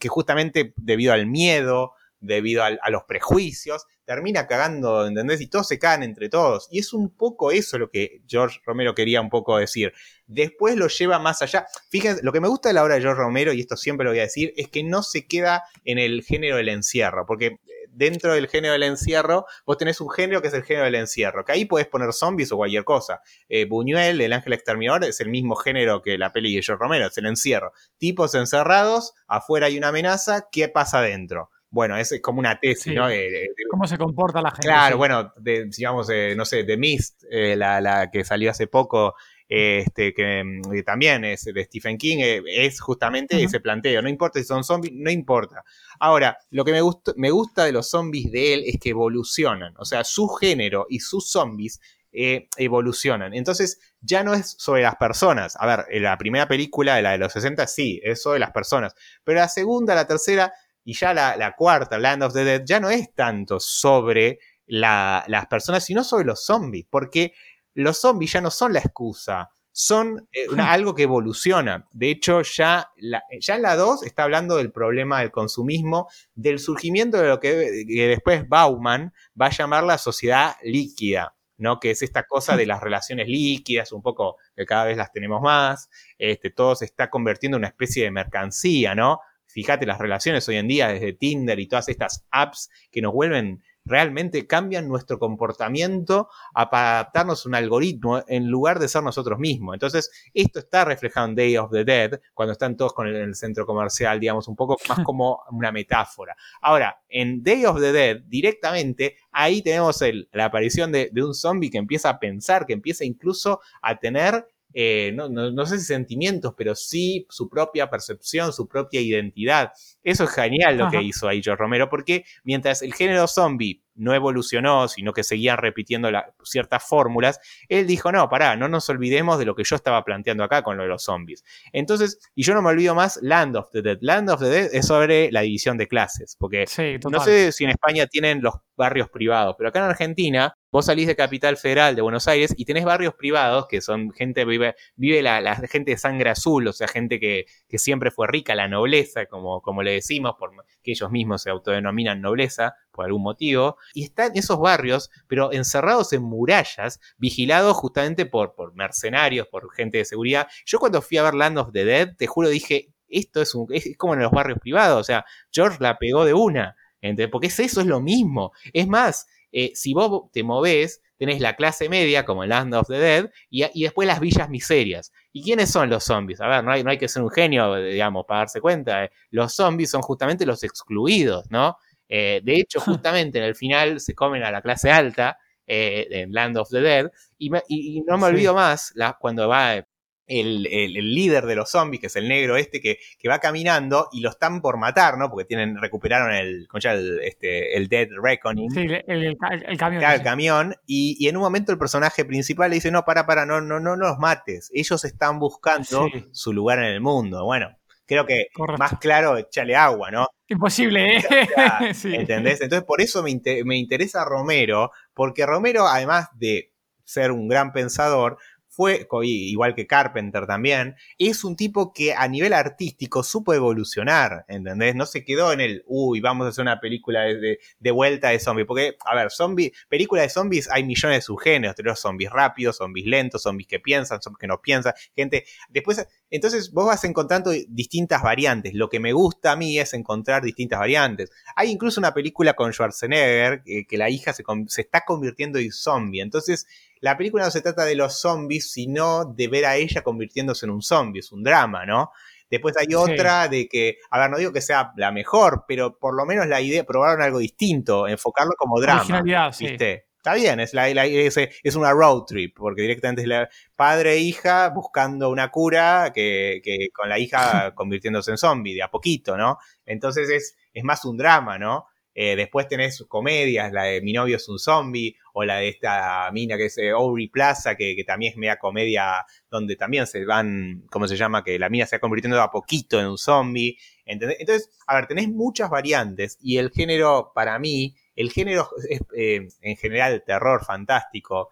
que justamente debido al miedo, debido a los prejuicios, termina cagando, ¿entendés? Y todos se caen entre todos. Y es un poco eso lo que George Romero quería un poco decir. Después lo lleva más allá. Fíjense, lo que me gusta de la obra de George Romero, y esto siempre lo voy a decir, es que no se queda en el género del encierro, porque eh, dentro del género del encierro, vos tenés un género que es el género del encierro, que ahí podés poner zombies o cualquier cosa. Eh, Buñuel, el ángel exterminador, es el mismo género que la peli de George Romero, es el encierro. Tipos encerrados, afuera hay una amenaza, ¿qué pasa dentro? Bueno, es como una tesis, ¿no? ¿Cómo se comporta la gente? Claro, bueno, digamos, no sé, The Mist, eh, la, que salió hace poco, este, que, mm, también es de Stephen King, eh, es justamente ese planteo. No importa si son zombies, no importa. Ahora, lo que me, me gusta de los zombies de él es que evolucionan. O sea, su género y sus zombies eh, evolucionan. Entonces, ya no es sobre las personas. A ver, la primera película, la de los 60, sí, es sobre las personas. Pero la segunda, la tercera, y ya la, cuarta, Land of the Dead, ya no es tanto sobre las personas, sino sobre los zombies, porque los zombies ya no son la excusa, son eh, algo que evoluciona. De hecho, ya, ya en la 2 está hablando del problema del consumismo, del surgimiento de lo que, después Bauman va a llamar la sociedad líquida. ¿no? que es esta cosa de las relaciones líquidas, un poco que cada vez las tenemos más, este, todo se está convirtiendo en una especie de mercancía, ¿no? Fíjate las relaciones hoy en día desde Tinder y todas estas apps que nos vuelven realmente cambian nuestro comportamiento para adaptarnos a un algoritmo en lugar de ser nosotros mismos. Entonces, esto está reflejado en Day of the Dead, cuando están todos con el, centro comercial, digamos, un poco más como una metáfora. Ahora, en Day of the Dead, directamente, ahí tenemos la aparición de, de un zombie que empieza a pensar, que empieza incluso a tener eh, no, sé si sentimientos, pero sí su propia percepción, su propia identidad. Eso es genial lo que hizo ahí George Romero, porque mientras el género zombie no evolucionó, sino que seguían repitiendo ciertas fórmulas, él dijo, no, pará, no nos olvidemos de lo que yo estaba planteando acá con lo de los zombies. Entonces, y yo no me olvido más, Land of the Dead. Land of the Dead es sobre la división de clases, porque no sé si en España tienen los barrios privados, pero acá en Argentina Vos salís de Capital Federal de Buenos Aires y tenés barrios privados que son gente, vive, vive la, gente de sangre azul, o sea, gente que, siempre fue rica, la nobleza, como, como le decimos, por, que ellos mismos se autodenominan nobleza por algún motivo, y están esos barrios, pero encerrados en murallas, vigilados justamente por, por mercenarios, por gente de seguridad. Yo cuando fui a ver Land of the Dead, te juro, dije, esto es, un, es como en los barrios privados, o sea, George la pegó de una, porque es eso, es lo mismo. Es más, eh, si vos te movés, tenés la clase media, como el Land of the Dead, y, después las villas miserias. ¿Y quiénes son los zombies? A ver, no hay, no hay que ser un genio, digamos, para darse cuenta. Eh. Los zombies son justamente los excluidos, ¿no? Eh, de hecho, justamente en el final se comen a la clase alta en Land of the Dead, y, no me olvido más cuando va el, líder de los zombies, que es el negro este, que, va caminando y lo están por matar, ¿no? Porque tienen, recuperaron el, el, este, el Dead Reckoning. Sí, el, camión. el camión. Y, en un momento el personaje principal le dice, no, para, para, no, no, no los mates. Ellos están buscando su lugar en el mundo. Bueno, creo que más claro, echarle agua, ¿no? Imposible, ¿eh? ¿Entendés? Entonces, por eso me, me interesa Romero, porque Romero, además de ser un gran pensador, fue, igual que Carpenter también, es un tipo que a nivel artístico supo evolucionar, ¿entendés? No se quedó en el, uy, vamos a hacer una película de, vuelta de zombies, porque, a ver, zombie, película de zombies hay millones de subgéneros, tenemos zombies rápidos, zombies lentos, zombies que piensan, zombies que no piensan, gente, después, entonces vos vas encontrando distintas variantes, lo que me gusta a mí es encontrar distintas variantes. Hay incluso una película con Schwarzenegger, que, la hija se, se está convirtiendo en zombie, entonces la película no se trata de los zombies, sino de ver a ella convirtiéndose en un zombie, es un drama, ¿no? Después hay otra de que, a ver, no digo que sea la mejor, pero por lo menos la idea, probaron algo distinto, enfocarlo como drama. ¿Viste? Está bien, es, la, es, una road trip, porque directamente es la padre e hija buscando una cura que, que con la hija convirtiéndose en zombie, de a poquito, ¿no? Entonces es, es más un drama, ¿no? Eh, después tenés comedias, la de Mi novio es un zombie, o la de esta mina que es eh, Plaza, que, también es media comedia, donde también se van, ¿cómo se llama? Que la mina se va convirtiendo a poquito en un zombie. Entonces, a ver, tenés muchas variantes y el género, para mí, el género es eh, en general terror fantástico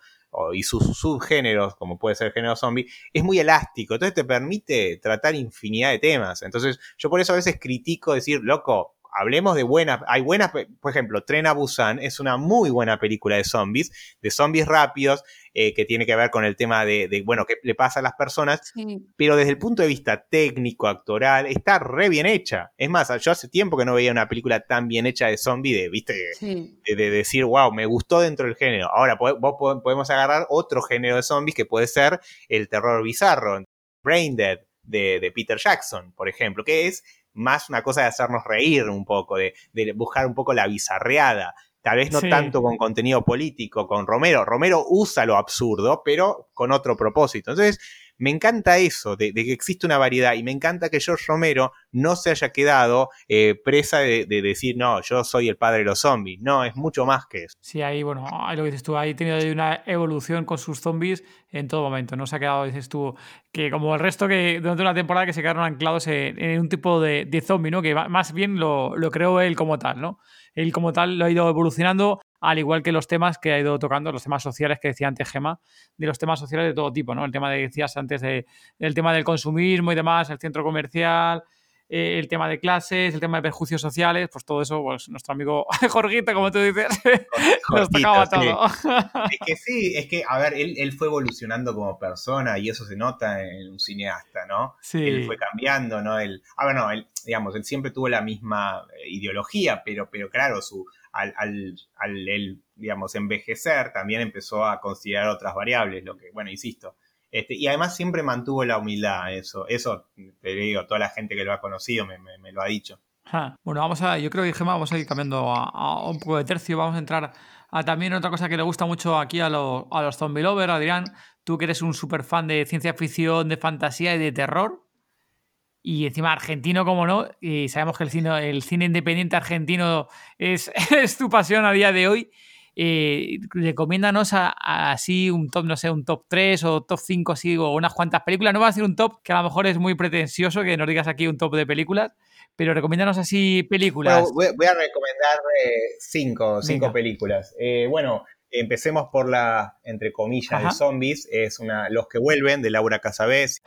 y sus subgéneros, como puede ser el género zombie, es muy elástico. Entonces te permite tratar infinidad de temas. Entonces, yo por eso a veces critico decir, loco, hablemos de buenas, hay buenas, por ejemplo, Tren a Busan es una muy buena película de zombies, de zombies rápidos, eh, que tiene que ver con el tema de, bueno, qué le pasa a las personas, pero desde el punto de vista técnico, actoral, está re bien hecha. Es más, yo hace tiempo que no veía una película tan bien hecha de zombie, de, viste, de, decir, wow, me gustó dentro del género. Ahora, vos podemos agarrar otro género de zombies que puede ser el terror bizarro, Brain Dead, de, de Peter Jackson, por ejemplo, que es más una cosa de hacernos reír un poco, de, buscar un poco la bizarreada. Tal vez no tanto con contenido político, con Romero. Romero usa lo absurdo, pero con otro propósito. Entonces, me encanta eso, de, que existe una variedad, y me encanta que George Romero no se haya quedado eh, presa de, decir, no, yo soy el padre de los zombies. No, es mucho más que eso. Sí, ahí, bueno, lo que dices tú, ahí tenido una evolución con sus zombies en todo momento. No se ha quedado, dices tú, que como el resto que durante una temporada que se quedaron anclados en, un tipo de, de, zombie, ¿no? Que más bien lo, lo creó él como tal, ¿no? Él como tal lo ha ido evolucionando al igual que los temas que ha ido tocando, los temas sociales que decía antes Gema, de los temas sociales de todo tipo, ¿no? El tema de, decías antes, de, el tema del consumismo y demás, el centro comercial, eh, el tema de clases, el tema de perjuicios sociales, pues todo eso, pues nuestro amigo Jorgito, como tú dices, nos tocaba todo. es que sí, es que, a ver, él, fue evolucionando como persona y eso se nota en un cineasta, ¿no? Sí. Él fue cambiando, ¿no? Él, a ver, no, él, digamos, él siempre tuvo la misma eh, ideología, pero, pero claro, su, al, al, digamos, envejecer, también empezó a considerar otras variables, lo que, bueno, insisto. Este, y además siempre mantuvo la humildad, eso, eso te digo, toda la gente que lo ha conocido me, lo ha dicho. Bueno, vamos a, yo creo que Gemma, vamos a ir cambiando a, un poco de tercio, vamos a entrar a también otra cosa que le gusta mucho aquí a, a los zombie lovers, Adrián, tú que eres un super fan de ciencia ficción, de fantasía y de terror, y encima argentino, como no, y sabemos que el cine, el cine independiente argentino es, es tu pasión a día de hoy. Eh, recomiéndanos así un top, no sé, un top 3 o top 5 así, o unas cuantas películas. No va a ser un top que a lo mejor es muy pretencioso que nos digas aquí un top de películas, pero recomiéndanos así películas. voy, a recomendar cinco, cinco películas. Eh, bueno, Empecemos por la, entre comillas, de zombies. Es una Los que vuelven, de Laura Casabés.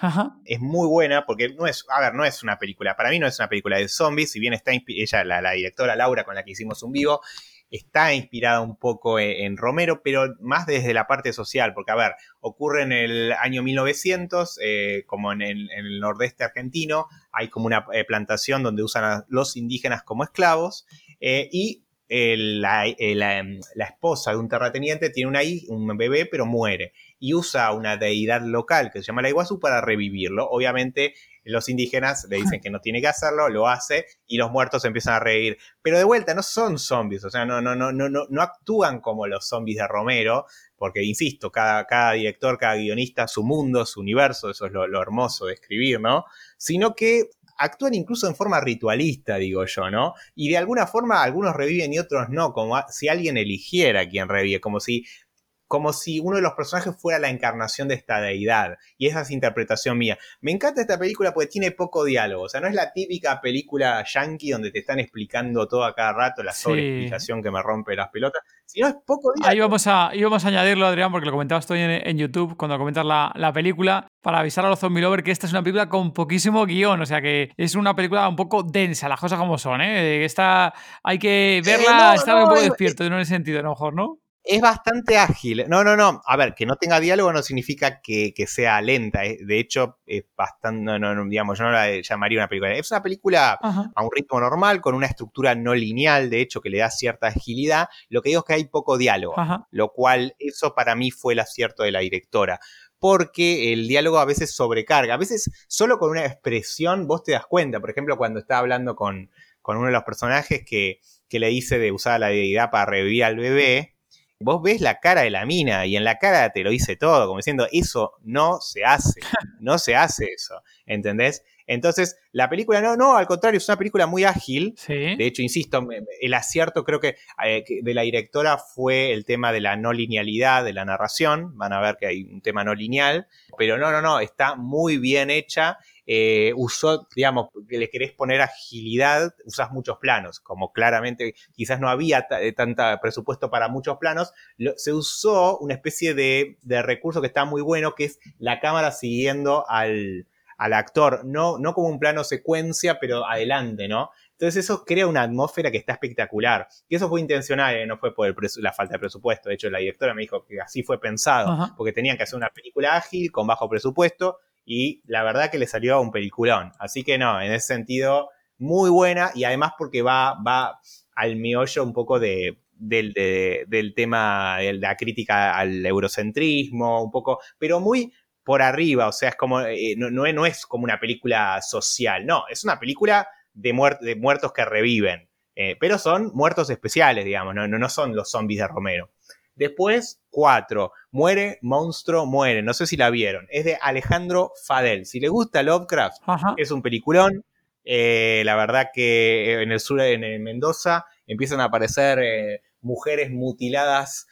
Es muy buena porque no es, a ver, no es una película, para mí no es una película de zombies, si bien está ella, la, la directora Laura con la que hicimos un vivo, está inspirada un poco e, en, Romero, pero más desde la parte social, porque a ver, ocurre en el año 1900, eh, como en el, nordeste argentino, hay como una eh, plantación donde usan a los indígenas como esclavos, eh, y la, esposa de un terrateniente tiene una, un bebé, pero muere. Y usa una deidad local que se llama la Iguazú para revivirlo. Obviamente, los indígenas le dicen que no tiene que hacerlo, lo hace y los muertos empiezan a reír. Pero de vuelta, no son zombies, o sea, no, no, no, no, no actúan como los zombies de Romero, porque insisto, cada, cada director, cada guionista, su mundo, su universo, eso es lo, lo hermoso de escribir, ¿no? Sino que actúan incluso en forma ritualista, digo yo, ¿no? Y de alguna forma algunos reviven y otros no, como si alguien eligiera quien revive, como si como si uno de los personajes fuera la encarnación de esta deidad. Y esa es interpretación mía. Me encanta esta película porque tiene poco diálogo. O sea, no es la típica película yankee donde te están explicando todo a cada rato, la sobreexplicación que me rompe las pelotas, sino es poco diálogo. Ahí vamos a, a añadirlo, Adrián, porque lo comentabas tú en, en YouTube cuando comentas la, la, película, para avisar a los zombie lovers que esta es una película con poquísimo guion. O sea, que es una película un poco densa, las cosas como son, ¿eh? Esta hay que eh, verla, estar un poco despierto, no en ese sentido, a lo mejor, ¿no? Es bastante ágil. No, no, no. A ver, que no tenga diálogo no significa que, sea lenta. eh. De hecho, es bastante. No, no, no, digamos, yo no la llamaría una película. Es una película Ajá. a un ritmo normal, con una estructura no lineal, de hecho, que le da cierta agilidad. Lo que digo es que hay poco diálogo, Ajá. lo cual, eso para mí fue el acierto de la directora. Porque el diálogo a veces sobrecarga. A veces, solo con una expresión, vos te das cuenta. Por ejemplo, cuando está hablando con, con uno de los personajes que, que le dice de usar la deidad para revivir al bebé. Vos ves la cara de la mina y en la cara te lo dice todo, como diciendo, eso no se hace, no se hace eso, ¿entendés? Entonces, la película, no, no, al contrario, es una película muy ágil. Sí. De hecho, insisto, el acierto creo eh, que de la directora fue el tema de la no linealidad de la narración. Van a ver que hay un tema no lineal, pero no, no, no, está muy bien hecha. Eh, usó, digamos, que le querés poner agilidad, usás muchos planos, como claramente quizás no había eh, tanta presupuesto para muchos planos, lo- se usó una especie de, de recurso que está muy bueno, que es la cámara siguiendo al, al actor, no, no como un plano secuencia, pero adelante, ¿no? Entonces eso crea una atmósfera que está espectacular. Y eso fue intencional, ¿eh? no fue por el la falta de presupuesto. De hecho, la directora me dijo que así fue pensado, Ajá. porque tenían que hacer una película ágil, con bajo presupuesto, y la verdad que le salió un peliculón. Así que no, en ese sentido, muy buena, y además porque va, va al meollo un poco de, del, de- del tema de la crítica al eurocentrismo, un poco, pero muy por arriba, o sea, es como, eh, no, no es- como una película social, no, es una película de, muer- de muertos que reviven, eh, pero son muertos especiales, digamos, no, no, no son los zombies de Romero. Después, cuatro, Muere, Monstruo, Muere, no sé si la vieron, es de Alejandro Fadel. Si le gusta Lovecraft, Ajá. es un peliculón. Eh, la verdad que en el sur, en Mendoza, empiezan a aparecer eh, mujeres mutiladas,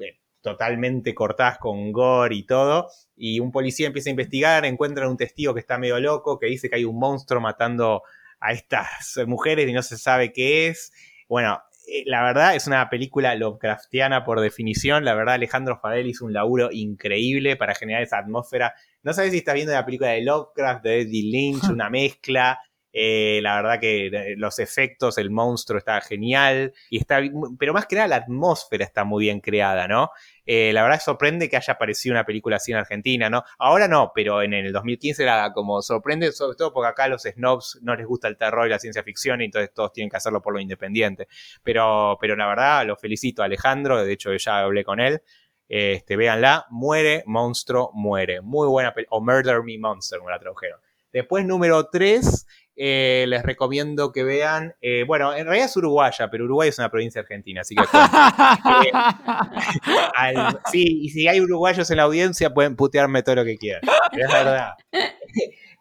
eh, totalmente cortadas con gore y todo. Y un policía empieza a investigar, encuentra un testigo que está medio loco, que dice que hay un monstruo matando a estas mujeres y no se sabe qué es. Bueno, eh, la verdad es una película Lovecraftiana por definición. La verdad, Alejandro Fadel hizo un laburo increíble para generar esa atmósfera. No sabes si estás viendo la película de Lovecraft, de Eddie Lynch, una mezcla. Eh, la verdad que eh, los efectos, el monstruo está genial. Y está, pero más que nada la atmósfera está muy bien creada, ¿no? Eh, la verdad sorprende que haya aparecido una película así en Argentina, ¿no? Ahora no, pero en el 2015 era como sorprende, sobre todo porque acá a los snobs no les gusta el terror y la ciencia ficción y entonces todos tienen que hacerlo por lo independiente. Pero, pero la verdad lo felicito a Alejandro, de hecho ya hablé con él. Este, véanla, Muere, Monstruo, Muere. Muy buena película. O Murder Me Monster, como la tradujeron. Después, número 3, eh, les recomiendo que vean. eh, bueno, en realidad es uruguaya, pero Uruguay es una provincia argentina, así que. al- sí, y si hay uruguayos en la audiencia, pueden putearme todo lo que quieran. Es verdad.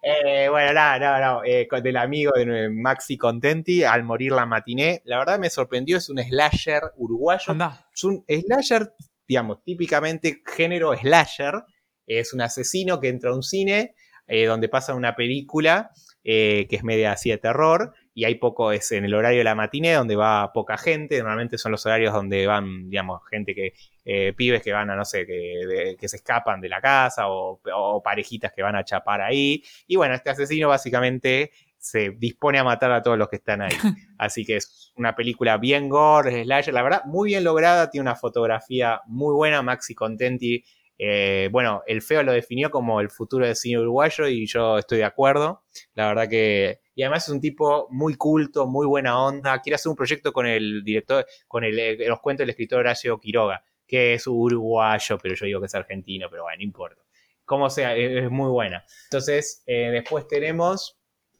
Eh, bueno, no, no, no. eh, del amigo de Maxi Contenti, al morir la matiné. La verdad me sorprendió, es un slasher uruguayo. Anda. Es un slasher, digamos, típicamente género slasher. Es un asesino que entra a un cine eh, donde pasa una película eh, que es media así de terror. Y hay poco, es en el horario de la matiné donde va poca gente. Normalmente son los horarios donde van, digamos, gente que, eh, pibes que van a, no sé, que, de- que se escapan de la casa o, o parejitas que van a chapar ahí. Y bueno, este asesino básicamente se dispone a matar a todos los que están ahí. Así que es una película bien gore, slasher, la verdad, muy bien lograda, tiene una fotografía muy buena, Maxi Contenti. Eh, bueno, el feo lo definió como el futuro del cine uruguayo y yo estoy de acuerdo. La verdad que. Y además es un tipo muy culto, muy buena onda. Quiere hacer un proyecto con el director, con el, eh, los cuentos del escritor Horacio Quiroga, que es uruguayo, pero yo digo que es argentino, pero bueno, no importa. Como sea, es, muy buena. Entonces, eh, después tenemos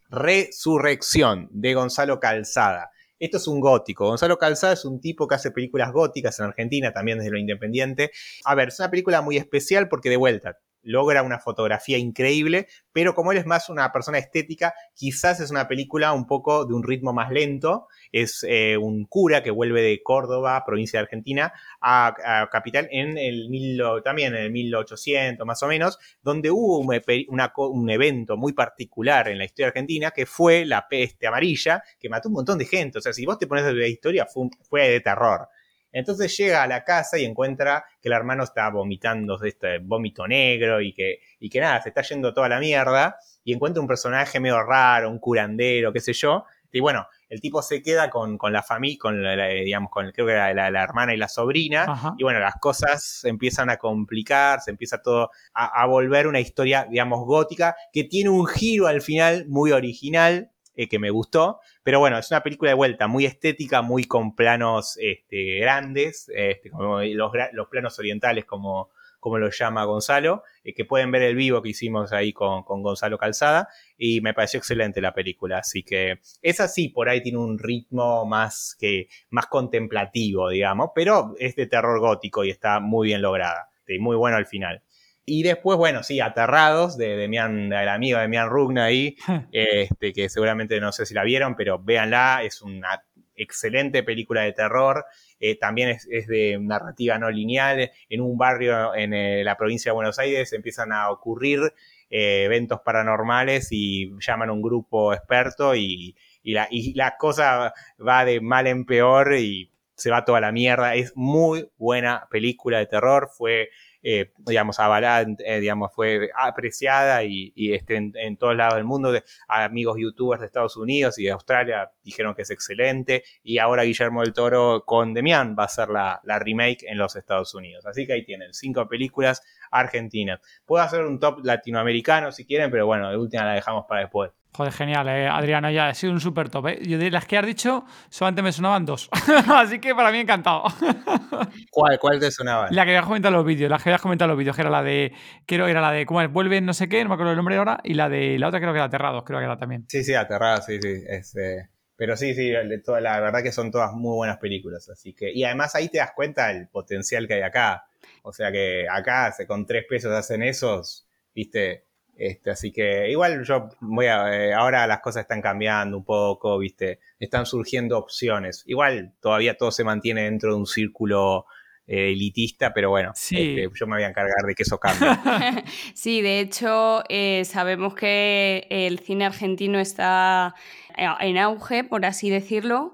Resurrección de Gonzalo Calzada. Esto es un gótico. Gonzalo Calzada es un tipo que hace películas góticas en Argentina, también desde lo independiente. A ver, es una película muy especial porque de vuelta logra una fotografía increíble, pero como él es más una persona estética, quizás es una película un poco de un ritmo más lento. Es eh, un cura que vuelve de Córdoba, provincia de Argentina, a, a Capital en el mil, también en el 1800 más o menos, donde hubo un, una un evento muy particular en la historia argentina que fue la peste amarilla, que mató un montón de gente. O sea, si vos te pones de la historia, fue de terror. Entonces llega a la casa y encuentra que el hermano está vomitando de este vómito negro y que, y que nada, se está yendo toda la mierda. Y encuentra un personaje medio raro, un curandero, qué sé yo. Y bueno, el tipo se queda con, con la familia, con la, digamos, con creo que la, la, hermana y la sobrina, y bueno, las cosas empiezan a complicar, se empieza todo a, a, volver una historia, digamos, gótica, que tiene un giro al final muy original, eh, que me gustó. Pero bueno, es una película de vuelta muy estética, muy con planos este, grandes, este, como los, planos orientales, como, como lo llama Gonzalo, eh, que pueden ver el vivo que hicimos ahí con, Gonzalo Calzada. Y me pareció excelente la película. Así que esa sí, por ahí tiene un ritmo más, que, más contemplativo, digamos, pero es de terror gótico y está muy bien lograda. Muy bueno al final. Y después, bueno, sí, Aterrados, de Demian, del amigo de Demian Rugna ahí, este, que seguramente no sé si la vieron, pero véanla, es una excelente película de terror. Eh, también es, de narrativa no lineal. En un barrio en eh, la provincia de Buenos Aires empiezan a ocurrir eh, eventos paranormales y llaman a un grupo experto y, y, la, y la cosa va de mal en peor y se va toda la mierda. Es muy buena película de terror. Fue eh, digamos, avalada, eh, digamos, fue apreciada y, y este, en, todos lados del mundo. De, amigos youtubers de Estados Unidos y de Australia dijeron que es excelente. Y ahora Guillermo del Toro con Demian va a ser la, la remake en los Estados Unidos. Así que ahí tienen cinco películas argentinas. Puedo hacer un top latinoamericano si quieren, pero bueno, de última la dejamos para después. Joder, genial, eh, Adriana, ya ha sido un súper top. Eh. Yo de las que has dicho, solamente me sonaban dos. Así que para mí encantado. ¿Cuál, ¿Cuál te sonaba? La que habías comentado en los vídeos, la que habías comentado en los vídeos, que era la de. Creo que era la de. ¿Cómo es? Vuelven no sé qué, no me acuerdo el nombre ahora. Y la de. La otra creo que era Aterrados, creo que era también. Sí, sí, Aterrados, sí, sí. Eh, pero sí, sí, toda, la verdad que son todas muy buenas películas. Así que. Y además ahí te das cuenta del potencial que hay acá. O sea que acá con tres pesos hacen esos, viste este, así que igual yo voy a, eh, ahora las cosas están cambiando un poco, viste, están surgiendo opciones. Igual todavía todo se mantiene dentro de un círculo eh, elitista, pero bueno, este, yo me voy a encargar de que eso cambie. sí, de hecho, eh, sabemos que el cine argentino está en auge, por así decirlo.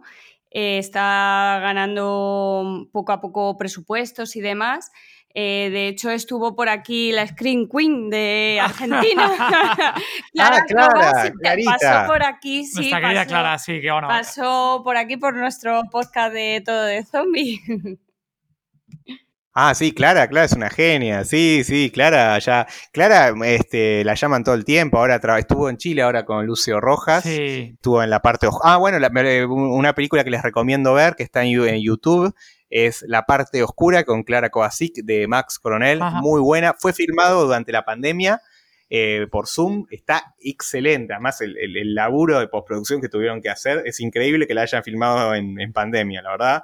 está ganando poco a poco presupuestos y demás. Eh, de hecho, estuvo por aquí la Screen Queen de Argentina. Clara, ah, pasó por aquí, sí. pasó, Clara, sí, que bueno. Pasó por aquí por nuestro podcast de Todo de Zombie. Ah, sí, Clara, Clara es una genia. Sí, sí, Clara, ya. Clara, este, la llaman todo el tiempo. Ahora estuvo en Chile ahora con Lucio Rojas. Sí. Estuvo en la parte. Ah, bueno, una película que les recomiendo ver, que está en YouTube, es La parte oscura con Clara Kovacic de Max Coronel, muy buena. Fue filmado durante la pandemia eh, por Zoom, está excelente. Además, el, laburo de postproducción que tuvieron que hacer es increíble que la hayan filmado en, pandemia, la verdad.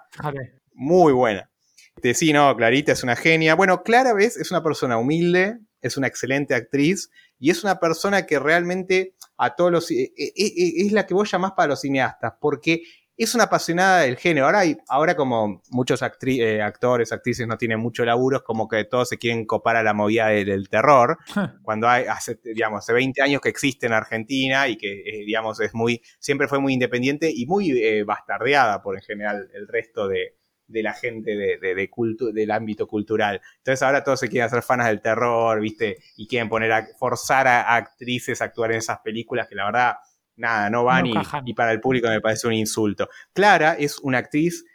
Muy buena. Este, sí, no, Clarita es una genia. Bueno, Clara, ves, es una persona humilde, es una excelente actriz y es una persona que realmente a todos los... Eh, eh, es la que vos llamás para los cineastas, porque es una apasionada del género. Ahora, hay, ahora como muchos eh, actores, actrices no tienen mucho laburo, es como que todos se quieren copar a la movida del terror. cuando hay, hace, digamos, hace 20 años que existe en Argentina y que, eh, digamos, es muy, siempre fue muy independiente y muy eh, bastardeada por en general el resto de, la gente de, de, del ámbito cultural. Entonces ahora todos se quieren hacer fanas del terror, ¿viste? Y quieren poner a, forzar a actrices a actuar en esas películas que la verdad nada, no van y, para el público me parece un insulto. Clara es una actriz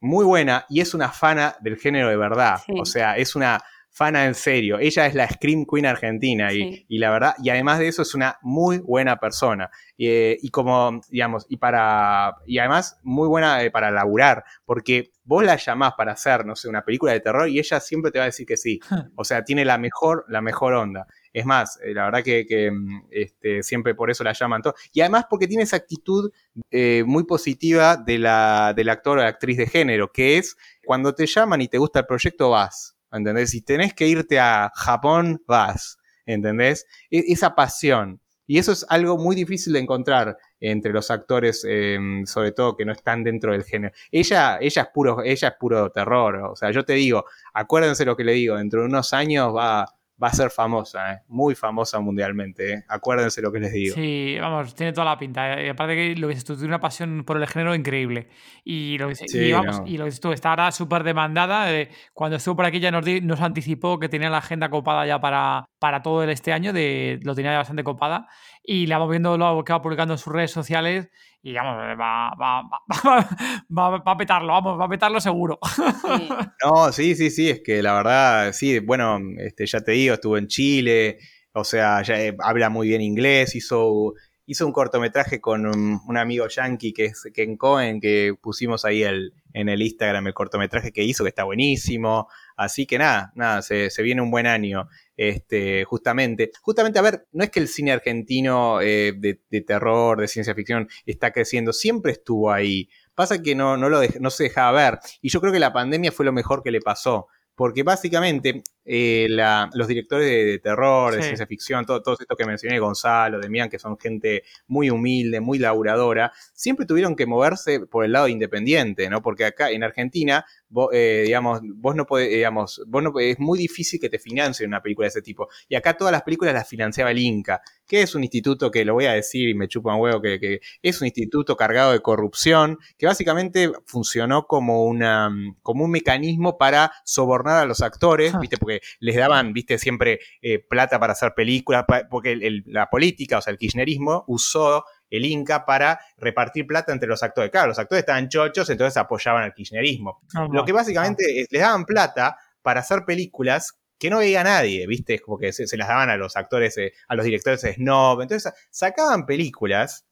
muy buena y es una fana del género de verdad. O sea, es una fana en serio. Ella es la Scream Queen argentina y, la verdad, y además de eso es una muy buena persona. Eh, y como, digamos, y para, y además muy buena eh, para laburar, porque vos la llamás para hacer, no sé, una película de terror y ella siempre te va a decir que sí. O sea, tiene la mejor, la mejor onda. Es más, eh, la verdad que, mm, este, siempre por eso la llaman todo. Y además porque tiene esa actitud eh, muy positiva de la, del actor o actriz de género, que es cuando te llaman y te gusta el proyecto, vas. ¿Entendés? Si tenés que irte a Japón, vas. ¿Entendés? E, esa pasión. Y eso es algo muy difícil de encontrar entre los actores, em, sobre todo que no están dentro del género. Ella, ella, es puro, ella es puro terror. O sea, yo te digo, acuérdense lo que le digo, dentro de unos años va, va a ser famosa, ¿eh? muy famosa mundialmente. ¿eh? Acuérdense lo que les digo. Sí, vamos, tiene toda la pinta. ¿eh? Y aparte que lo que dices tiene una pasión por el género increíble. Y lo que, y, vamos, y lo que dices tú, está ahora súper demandada. cuando estuvo por aquí ya nos, nos, anticipó que tenía la agenda copada ya para, para todo el este año, de, lo tenía bastante copada. Y la vamos viendo lo que va publicando en sus redes sociales y vamos, va, va, va, va, a petarlo, vamos, va a petarlo seguro. No, sí, sí, sí, es que la verdad, sí, bueno, este, ya te digo, estuvo en Chile, o sea, ya, eh, habla muy bien inglés, hizo, hizo un cortometraje con un, amigo yankee que es Ken Cohen, que pusimos ahí el, en el Instagram el cortometraje que hizo, que está buenísimo. Así que nada, nada, se, viene un buen año. Este, justamente, justamente, a ver, no es que el cine argentino eh, de, terror, de ciencia ficción, está creciendo, siempre estuvo ahí. Pasa que no, no, lo no se dejaba ver. Y yo creo que la pandemia fue lo mejor que le pasó porque básicamente eh, los directores de, terror, de ciencia ficción, todo, todo, esto que mencioné, Gonzalo, Demián, que son gente muy humilde, muy laburadora, siempre tuvieron que moverse por el lado independiente, ¿no? Porque acá en Argentina vos, eh, digamos, vos no podés, digamos, vos no, es muy difícil que te financie una película de ese tipo. Y acá todas las películas las financiaba el Inca, que es un instituto que lo voy a decir y me chupa un huevo, que, es un instituto cargado de corrupción, que básicamente funcionó como, una, como un mecanismo para sobornar a los actores, ah. ¿viste? Porque les daban, ¿viste? Siempre eh, plata para hacer películas, porque la política, o sea, el kirchnerismo usó el Inca para repartir plata entre los actores. Claro, los actores estaban chochos, entonces apoyaban al kirchnerismo. Lo que básicamente es, les daban plata para hacer películas que no veía nadie, ¿viste? Es como que se, las daban a los actores, eh, a los directores de snob. Entonces sacaban películas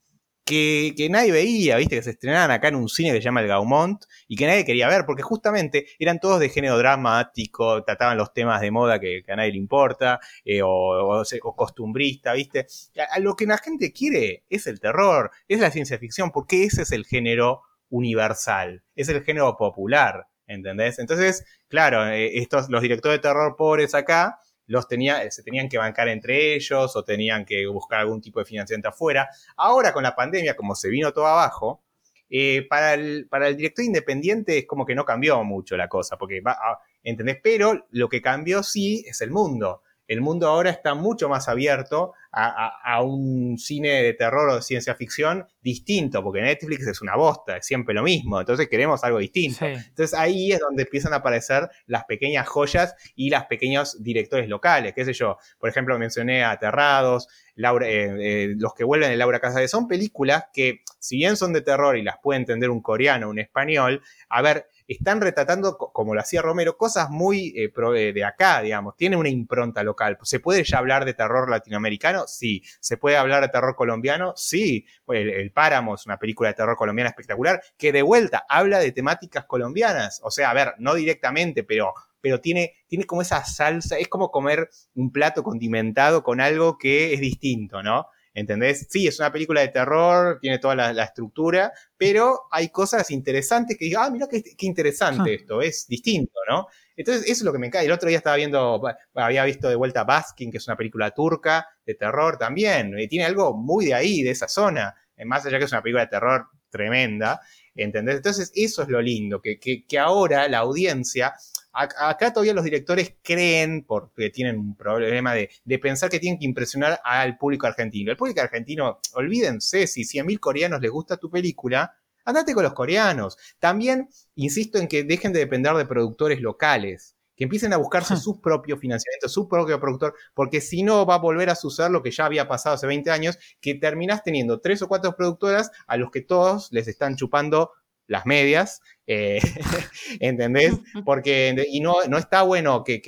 que, nadie veía, viste, que se estrenaban acá en un cine que se llama el Gaumont y que nadie quería ver, porque justamente eran todos de género dramático, trataban los temas de moda que, a nadie le importa, eh, o, costumbrista, viste. A, lo que la gente quiere es el terror, es la ciencia ficción, porque ese es el género universal, es el género popular, ¿entendés? Entonces, claro, eh, estos, los directores de terror pobres acá los tenía, eh, se tenían que bancar entre ellos o tenían que buscar algún tipo de financiamiento afuera. Ahora con la pandemia, como se vino todo abajo, eh, para, el, para el director independiente es como que no cambió mucho la cosa, porque va, ¿entendés? Pero lo que cambió sí es el mundo el mundo ahora está mucho más abierto a, un cine de terror o de ciencia ficción distinto, porque Netflix es una bosta, es siempre lo mismo, entonces queremos algo distinto. Entonces ahí es donde empiezan a aparecer las pequeñas joyas y los pequeños directores locales, qué sé yo, por ejemplo mencioné a Aterrados, Laura, eh, eh, los que vuelven de Laura Casade, son películas que si bien son de terror y las puede entender un coreano o un español, a ver, están retratando, como lo hacía Romero, cosas muy eh, eh, de acá, digamos. Tiene una impronta local. ¿Se puede ya hablar de terror latinoamericano? Sí. ¿Se puede hablar de terror colombiano? Sí. El, el Páramo es una película de terror colombiana espectacular que de vuelta habla de temáticas colombianas. O sea, a ver, no directamente, pero pero tiene, tiene como esa salsa, es como comer un plato condimentado con algo que es distinto, ¿no? ¿Entendés? Sí, es una película de terror, tiene toda la, estructura, pero hay cosas interesantes que digo, ah, mira qué, interesante esto, es distinto, ¿no? Entonces, eso es lo que me cae. El otro día estaba viendo, había visto de vuelta Baskin, que es una película turca de terror también, y tiene algo muy de ahí, de esa zona, eh, más allá que es una película de terror tremenda, ¿entendés? Entonces, eso es lo lindo, que, ahora la audiencia acá todavía los directores creen, porque tienen un problema de, pensar que tienen que impresionar al público argentino. El público argentino, olvídense, si 100.000 coreanos les gusta tu película, andate con los coreanos. También insisto en que dejen de depender de productores locales que empiecen a buscarse sus propios financiamientos, su propio productor, porque si no va a volver a suceder lo que ya había pasado hace 20 años, que terminás teniendo tres o cuatro productoras a los que todos les están chupando las medias, eh, ¿entendés? Porque, y no, no está bueno que,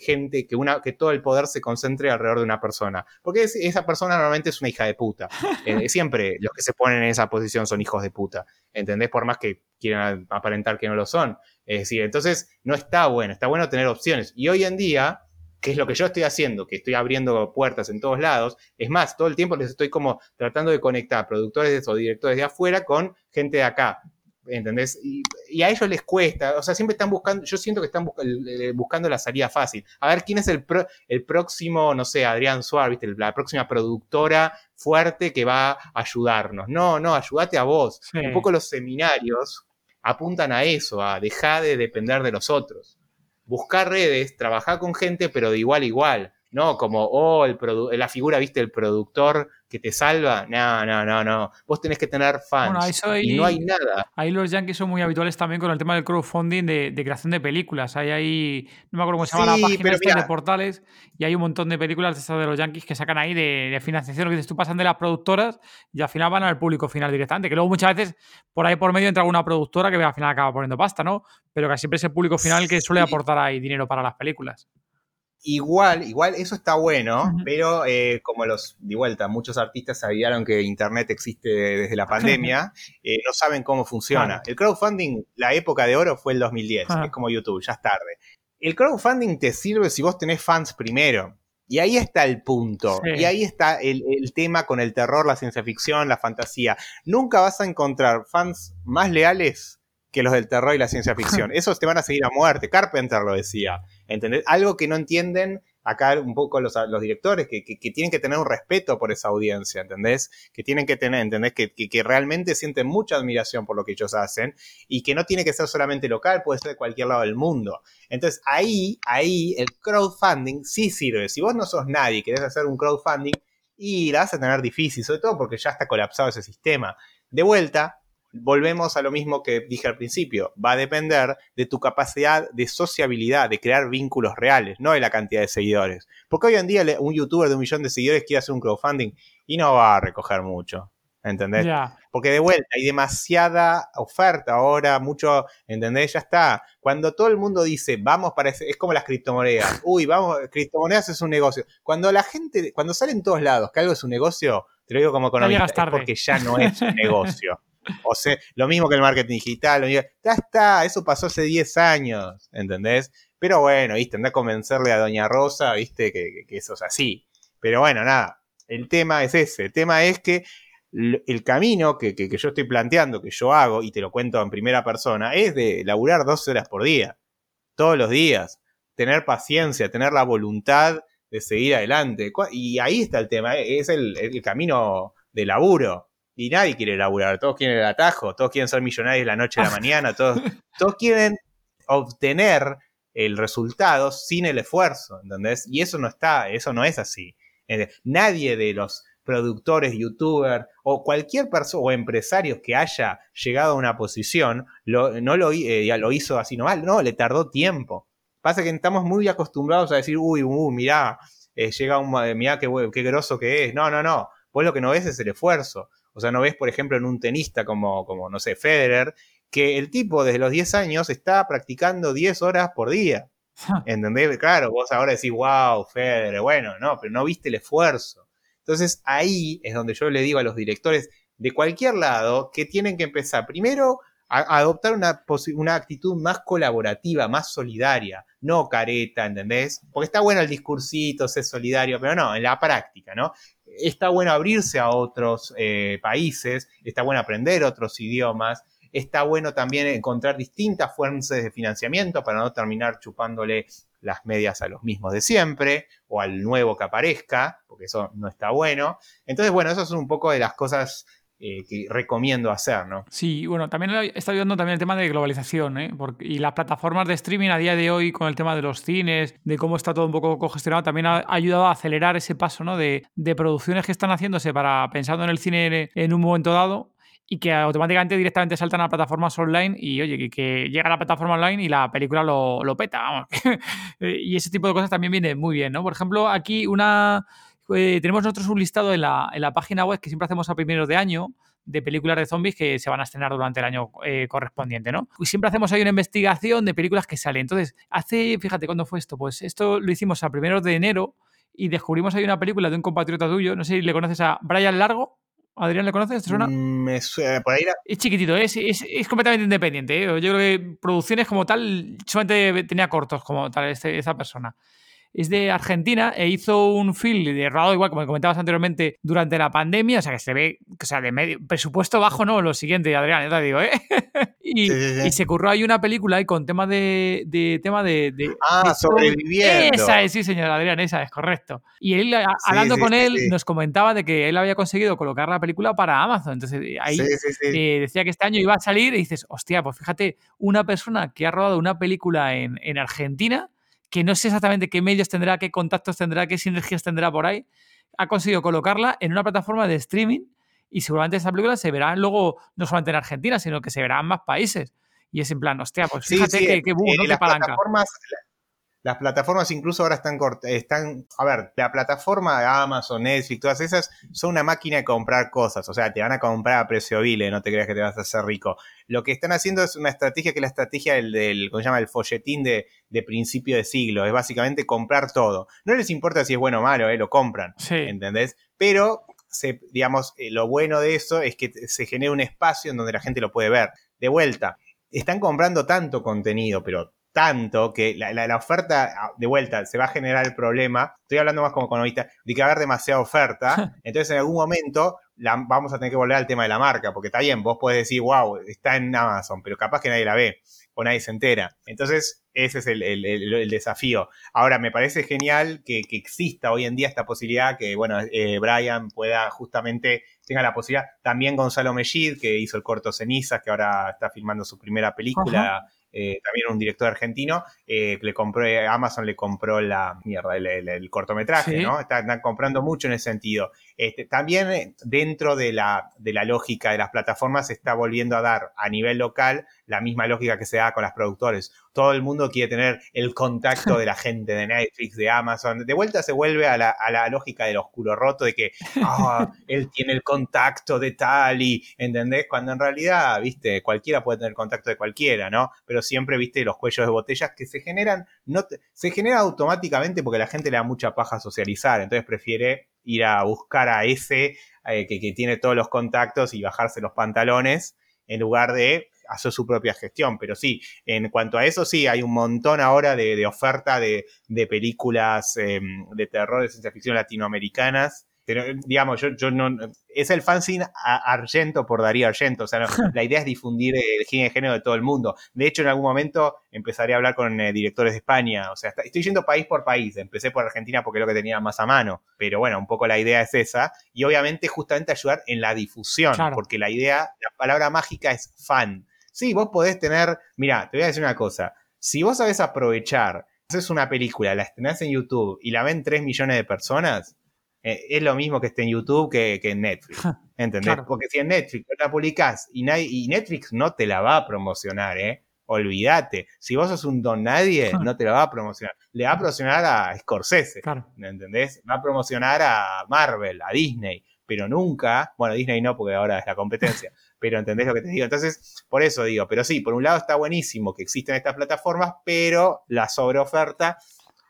gente, que, una, que todo el poder se concentre alrededor de una persona, porque esa persona normalmente es una hija de puta. Eh, siempre los que se ponen en esa posición son hijos de puta, ¿entendés? Por más que quieran aparentar que no lo son. Es decir, entonces no está bueno, está bueno tener opciones. Y hoy en día, que es lo que yo estoy haciendo, que estoy abriendo puertas en todos lados. Es más, todo el tiempo les estoy como tratando de conectar productores o directores de afuera con gente de acá. ¿Entendés? Y, a ellos les cuesta, o sea, siempre están buscando, yo siento que están buscando la salida fácil. A ver, ¿quién es el, el próximo, no sé, Adrián Suárez, la próxima productora fuerte que va a ayudarnos? No, no, ayúdate a vos. Un poco los seminarios apuntan a eso, a dejar de depender de los otros. Buscar redes, trabajar con gente, pero de igual a igual. No como, oh, el la figura, viste, el productor que te salva. No, no, no, no. Vos tenés que tener fans. y no hay nada. Ahí los yankees son muy habituales también con el tema del crowdfunding de, creación de películas. Hay ahí, no me acuerdo cómo se llama la página de portales, y hay un montón de películas de, de los yankees que sacan ahí de, financiación. Lo que dices, tú pasan de las productoras y al final van al público final directamente. Que luego muchas veces por ahí por medio entra alguna productora que al final acaba poniendo pasta, ¿no? Pero que siempre es el público final que suele aportar ahí dinero para las películas. Igual, igual, eso está bueno, pero eh, como los, de vuelta, muchos artistas sabían que Internet existe desde la pandemia, eh, no saben cómo funciona. El crowdfunding, la época de oro fue el 2010, es como YouTube, ya es tarde. El crowdfunding te sirve si vos tenés fans primero. Y ahí está el punto. Y ahí está el, el, tema con el terror, la ciencia ficción, la fantasía. Nunca vas a encontrar fans más leales que los del terror y la ciencia ficción. Esos te van a seguir a muerte. Carpenter lo decía. ¿entendés? Algo que no entienden acá un poco los, directores, que, tienen que tener un respeto por esa audiencia, ¿entendés? Que tienen que tener, ¿entendés? Que, que, realmente sienten mucha admiración por lo que ellos hacen y que no tiene que ser solamente local, puede ser de cualquier lado del mundo. Entonces ahí, ahí el crowdfunding sí sirve. Si vos no sos nadie y querés hacer un crowdfunding, y la vas a tener difícil, sobre todo porque ya está colapsado ese sistema. De vuelta, volvemos a lo mismo que dije al principio, va a depender de tu capacidad de sociabilidad, de crear vínculos reales, no de la cantidad de seguidores. Porque hoy en día un youtuber de un millón de seguidores quiere hacer un crowdfunding y no va a recoger mucho. ¿Entendés? Porque de vuelta hay demasiada oferta ahora, mucho, ¿entendés? Ya está. Cuando todo el mundo dice, vamos para ese, es como las criptomonedas. Uy, vamos, criptomonedas es un negocio. Cuando la gente, cuando sale en todos lados que algo es un negocio, te lo digo como economista, es porque ya no es un negocio. O sea, lo mismo que el marketing digital, ya está, eso pasó hace 10 años, ¿entendés? Pero bueno, viste, anda a convencerle a Doña Rosa, viste, que, eso es así. Pero bueno, nada, el tema es ese, el tema es que el camino que, yo estoy planteando, que yo hago, y te lo cuento en primera persona, es de laburar 12 horas por día, todos los días, tener paciencia, tener la voluntad de seguir adelante. Y ahí está el tema, es el, el camino de laburo y nadie quiere laburar, todos quieren el atajo, todos quieren ser millonarios la noche a la mañana, todos, todos quieren obtener el resultado sin el esfuerzo, ¿entendés? Y eso no está, eso no es así. Nadie de los productores, youtubers o cualquier persona o empresarios que haya llegado a una posición no lo, eh, lo hizo así nomás, no, le tardó tiempo. Pasa que estamos muy acostumbrados a decir, uy, uy mirá, eh, llega un, mirá qué, qué groso que es. No, no, no. Vos lo que no ves es el esfuerzo. O sea, no ves, por ejemplo, en un tenista como, como no sé, Federer, que el tipo desde los 10 años está practicando 10 horas por día. ¿Entendés? Claro, vos ahora decís, wow, Federer, bueno, no, pero no viste el esfuerzo. Entonces ahí es donde yo le digo a los directores de cualquier lado que tienen que empezar primero a, adoptar una, una actitud más colaborativa, más solidaria, no careta, ¿entendés? Porque está bueno el discursito, ser solidario, pero no, en la práctica, ¿no? Está bueno abrirse a otros eh, países, está bueno aprender otros idiomas, está bueno también encontrar distintas fuentes de financiamiento para no terminar chupándole las medias a los mismos de siempre o al nuevo que aparezca, porque eso no está bueno. Entonces, bueno, eso son un poco de las cosas eh, que recomiendo hacer, ¿no? Sí, bueno, también está ayudando también el tema de globalización, ¿eh? y las plataformas de streaming a día de hoy con el tema de los cines, de cómo está todo un poco congestionado, también ha ayudado a acelerar ese paso, ¿no? De, producciones que están haciéndose para pensando en el cine en un momento dado y que automáticamente directamente saltan a plataformas online y oye, que, llega a la plataforma online y la película lo, lo peta, vamos. y ese tipo de cosas también viene muy bien, ¿no? Por ejemplo, aquí una eh, tenemos nosotros un listado en la, en la, página web que siempre hacemos a primeros de año de películas de zombies que se van a estrenar durante el año eh, correspondiente, ¿no? Y siempre hacemos ahí una investigación de películas que salen. Entonces, hace, fíjate, ¿cuándo fue esto? Pues esto lo hicimos a primeros de enero y descubrimos ahí una película de un compatriota tuyo, no sé si le conoces a Brian Largo. Adrián, ¿le conoces? ¿Te suena? Mm, me suena por ahí. Es chiquitito, es, es, es completamente independiente. ¿eh? Yo creo que producciones como tal, solamente tenía cortos como tal este, esa persona es de Argentina e hizo un film de rodado igual, como comentabas anteriormente, durante la pandemia, o sea que se ve, o sea, de medio, presupuesto bajo, no, lo siguiente, Adrián, ya te digo, ¿eh? y, se curró ahí una película ahí con tema de, de tema de, Ah, sobreviviendo. Esa es, sí, señor Adrián, esa es, correcto. Y él, hablando con él, nos comentaba de que él había conseguido colocar la película para Amazon, entonces ahí eh, decía que este año iba a salir y dices, hostia, pues fíjate, una persona que ha rodado una película en, en Argentina que no sé exactamente qué medios tendrá, qué contactos tendrá, qué sinergias tendrá por ahí, ha conseguido colocarla en una plataforma de streaming y seguramente esa película se verá luego no solamente en Argentina, sino que se verá en más países. Y es en plan, hostia, pues fíjate sí, boom, eh, ¿no? Las palanca. plataformas, las plataformas incluso ahora están, están, a ver, la plataforma de Amazon, Netflix, todas esas son una máquina de comprar cosas, o sea, te van a comprar a precio vile, no te creas que te vas a hacer rico. Lo que están haciendo es una estrategia que es la estrategia del, del ¿cómo se llama? El folletín de, de principio de siglo, es básicamente comprar todo. No les importa si es bueno o malo, eh, lo compran, Sí. ¿entendés? Pero, se, digamos, eh, lo bueno de eso es que se genera un espacio en donde la gente lo puede ver. De vuelta, están comprando tanto contenido, pero tanto que la, la- la oferta, ah, de vuelta, se va a generar el problema, estoy hablando más como economista, de que va a haber demasiada oferta, entonces en algún momento la, vamos a tener que volver al tema de la marca, porque está bien, vos podés decir, wow, está en Amazon, pero capaz que nadie la ve o nadie se entera. Entonces, ese es el, el- el- el desafío. Ahora, me parece genial que, que exista hoy en día esta posibilidad, que, bueno, eh, Brian pueda justamente, tenga la posibilidad, también Gonzalo Mellid, que hizo el corto Cenizas, que ahora está filmando su primera película, eh, también un director argentino, eh, le compró, eh, Amazon le compró la mierda, el, el- el cortometraje, Sí. ¿no? Están, están comprando mucho en ese sentido. Este, también eh, dentro de la, de la lógica de las plataformas se está volviendo a dar a nivel local la misma lógica que se da con las productores. Todo el mundo quiere tener el contacto de la gente de Netflix, de Amazon. De vuelta se vuelve a la, a la lógica del oscuro roto, de que ah, él tiene el contacto de tal y, ¿entendés? Cuando en realidad, viste, cualquiera puede tener contacto de cualquiera, ¿no? Pero siempre, viste, los cuellos de botellas que se generan, no te- se genera automáticamente porque la gente le da mucha paja a socializar, entonces prefiere ir a buscar a ese eh, que, tiene todos los contactos y bajarse los pantalones en lugar de hacer su propia gestión. Pero sí, en cuanto a eso, sí, hay un montón ahora de, de oferta de, de películas eh, de terror, de ciencia ficción latinoamericanas. Pero, digamos, yo, yo no. Es el fanzine a- Argento por Darío Argento. O sea, no, la idea es difundir el cine de género de todo el mundo. De hecho, en algún momento empezaré a hablar con eh, directores de España. O sea, está- estoy yendo país por país. Empecé por Argentina porque es lo que tenía más a mano. Pero bueno, un poco la idea es esa. Y obviamente, justamente ayudar en la difusión. Claro. Porque la idea, la palabra mágica es fan. Sí, vos podés tener. Mira, te voy a decir una cosa. Si vos sabés aprovechar, haces una película, la estrenás en YouTube y la ven 3 millones de personas, eh, es lo mismo que esté en YouTube que, que en Netflix. ¿Entendés? Claro. Porque si en Netflix la publicás y, nadie- y Netflix no te la va a promocionar, ¿eh? Olvídate. Si vos sos un don nadie, no te la va a promocionar. Le va a promocionar a Scorsese. Claro. ¿me ¿Entendés? Va a promocionar a Marvel, a Disney, pero nunca, bueno, Disney no, porque ahora es la competencia, pero ¿entendés lo que te digo? Entonces, por eso digo, pero sí, por un lado está buenísimo que existen estas plataformas, pero la sobreoferta,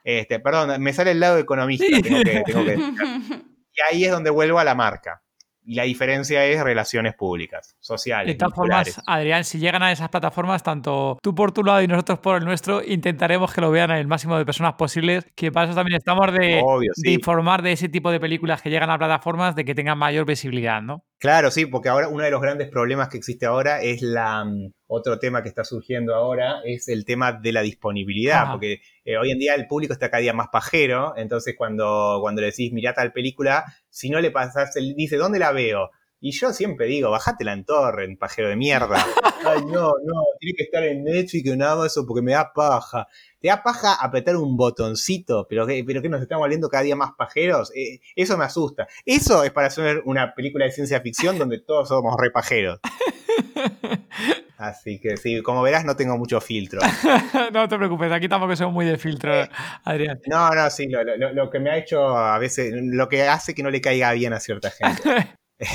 este, perdón, me sale el lado economista, Sí. tengo que, tengo que y ahí es donde vuelvo a la marca. Y la diferencia es relaciones públicas, sociales. De todas formas, Adrián, si llegan a esas plataformas, tanto tú por tu lado y nosotros por el nuestro, intentaremos que lo vean el máximo de personas posibles, que para eso también estamos de, Obvio, de sí. informar de ese tipo de películas que llegan a plataformas, de que tengan mayor visibilidad, ¿no? Claro, sí, porque ahora uno de los grandes problemas que existe ahora es la mm, otro tema que está surgiendo ahora es el tema de la disponibilidad, Ajá. porque eh, hoy en día el público está cada día más pajero, entonces cuando, cuando le decís mirá tal película, si no le pasás, el, dice ¿dónde la veo? Y yo siempre digo, bajátela en torrent, pajero de mierda. Ay, no, no, tiene que estar en Netflix o en Amazon porque me da paja. Te da paja apretar un botoncito, pero que, pero que nos estamos volviendo cada día más pajeros. Eh, eso me asusta. Eso es para hacer una película de ciencia ficción donde todos somos re pajeros. Así que sí, como verás no tengo mucho filtro. no te preocupes, aquí tampoco somos muy de filtro, Adrián. No, no, sí, lo, lo- lo que me ha hecho a veces, lo que hace que no le caiga bien a cierta gente.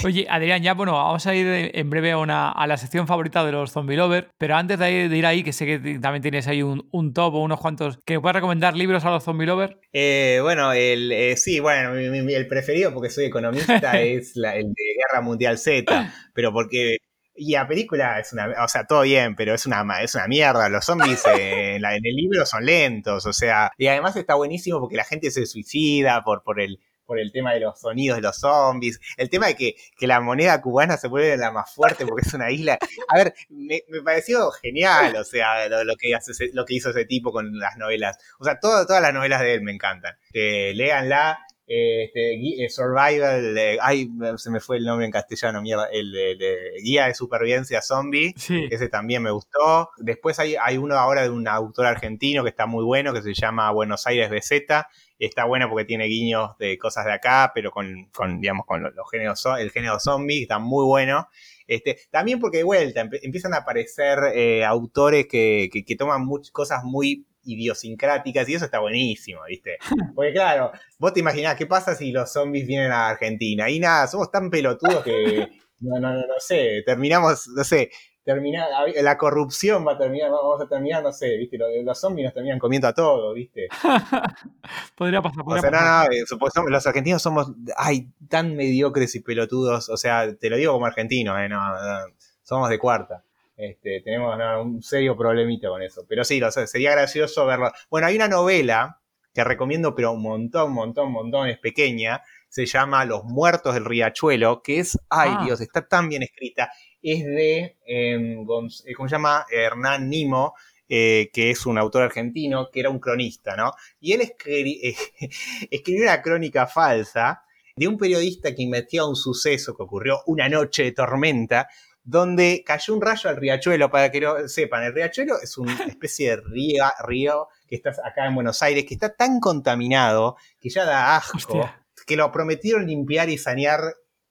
Oye, Adrián, ya bueno, vamos a ir en breve a, una, a la sección favorita de los zombie lovers, pero antes de ir, de ir ahí, que sé que también tienes ahí un, un top o unos cuantos, que me puedes recomendar libros a los zombie lovers. Eh, bueno, el, eh, sí, bueno, mi- el preferido porque soy economista es la- el de Guerra Mundial Z, pero porque... Y la película es una, o sea, todo bien, pero es una, es una mierda. Los zombies en, la- en el libro son lentos, o sea, y además está buenísimo porque la gente se suicida por, por el, por el tema de los sonidos de los zombies, el tema de que, que la moneda cubana se vuelve la más fuerte porque es una isla. A ver, me, pareció genial, o sea, lo, que hace lo que hizo ese tipo con las novelas. O sea, todo- todas las novelas de él me encantan. Que léanla este, eh, Survival, ay, se me fue el nombre en castellano, mierda, el de, de Guía de Supervivencia Zombie. Sí. Ese también me gustó. Después hay, hay uno ahora de un autor argentino que está muy bueno, que se llama Buenos Aires BZ. Está bueno porque tiene guiños de cosas de acá, pero con, con, digamos, con los, los géneros, el género zombie, está muy bueno. Este, también porque de vuelta empiezan a aparecer eh, autores que, que, que toman much- cosas muy idiosincráticas y eso está buenísimo, ¿viste? Porque claro, vos te imaginás qué pasa si los zombies vienen a Argentina y nada, somos tan pelotudos que no, no, no, no sé, terminamos, no sé, terminar, la corrupción va a terminar, vamos a terminar, no sé, ¿viste? Los, los zombies nos terminan comiendo a todo, ¿viste? podría pasar, O podría sea, no, pasar. no, los argentinos somos, ay, tan mediocres y pelotudos, o sea, te lo digo como argentino, eh, no, no, somos de cuarta. Este, tenemos no, un serio problemita con eso. Pero sí, lo sé, sería gracioso verlo. Bueno, hay una novela que recomiendo, pero un montón, montón, montón, es pequeña. Se llama Los Muertos del Riachuelo, que es, ay Ah. Dios, está tan bien escrita. Es de, eh, Gonz- eh, ¿cómo se llama? Hernán Nimo, eh, que es un autor argentino, que era un cronista, ¿no? Y él escri- eh, escribió una crónica falsa de un periodista que investiga un suceso que ocurrió una noche de tormenta donde cayó un rayo al riachuelo. Para que lo sepan, el riachuelo es una especie de río, río que está acá en Buenos Aires, que está tan contaminado que ya da asco, Hostia. que lo prometieron limpiar y sanear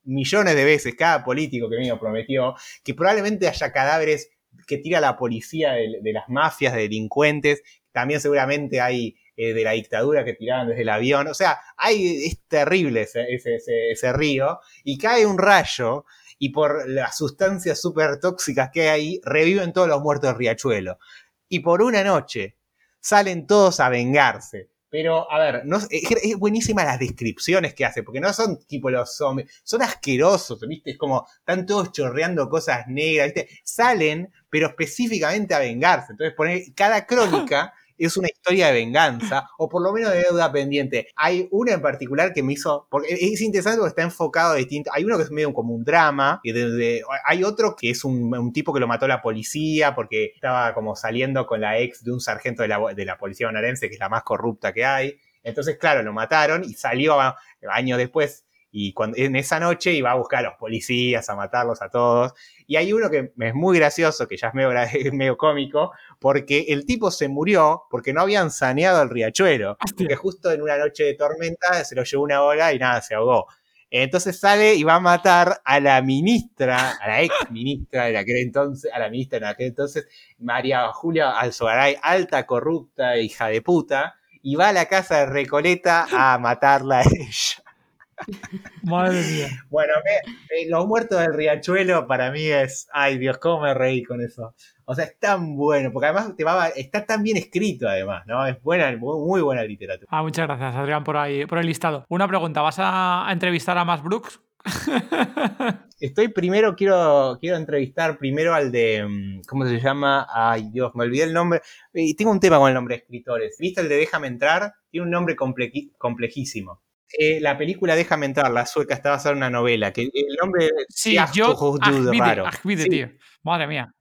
millones de veces, cada político que vino prometió, que probablemente haya cadáveres que tira la policía de, de las mafias, de delincuentes, también seguramente hay eh, de la dictadura que tiraban desde el avión, o sea, hay, es terrible ese, ese, ese, ese río, y cae un rayo y por las sustancias súper tóxicas que hay ahí, reviven todos los muertos del riachuelo. Y por una noche salen todos a vengarse. Pero, a ver, no, es, es buenísima las descripciones que hace, porque no son tipo los zombies, son asquerosos, ¿viste? Es como, están todos chorreando cosas negras, ¿viste? Salen, pero específicamente a vengarse. Entonces, poner, cada crónica es una historia de venganza, o por lo menos de deuda pendiente. Hay una en particular que me hizo, porque es interesante porque está enfocado distinto, hay uno que es medio como un drama, y hay otro que es un, un, tipo que lo mató la policía porque estaba como saliendo con la ex de un sargento de la, de la policía bonaerense, que es la más corrupta que hay. Entonces, claro, lo mataron y salió años después y cuando, en esa noche iba a buscar a los policías, a matarlos a todos. Y hay uno que es muy gracioso, que ya es medio, medio cómico, porque el tipo se murió porque no habían saneado el riachuelo. Hostia. Que justo en una noche de tormenta se lo llevó una ola y nada, se ahogó. Entonces sale y va a matar a la ministra, a la ex ministra de aquel entonces, a la ministra de aquel entonces, María Julia Alzogaray, alta corrupta, hija de puta, y va a la casa de Recoleta a matarla a ella. Madre mía. Bueno, me, Los Muertos del Riachuelo para mí es. Ay, Dios, cómo me reí con eso. O sea, es tan bueno, porque además te va, está tan bien escrito, además, ¿no? Es buena, muy buena literatura. Ah, muchas gracias, Adrián, por ahí, por el listado. Una pregunta: ¿vas a, entrevistar a Max Brooks? Estoy primero, quiero, quiero entrevistar primero al de. mm, ¿Cómo se llama? Ay, Dios, me olvidé el nombre. Y tengo un tema con el nombre de escritores. ¿Viste el de Déjame entrar? Tiene un nombre complejísimo. Eh, la película Déjame entrar, la sueca, está basada en una novela. Que el nombre Sí, yo. Ajvide, sí. tío. Madre mía.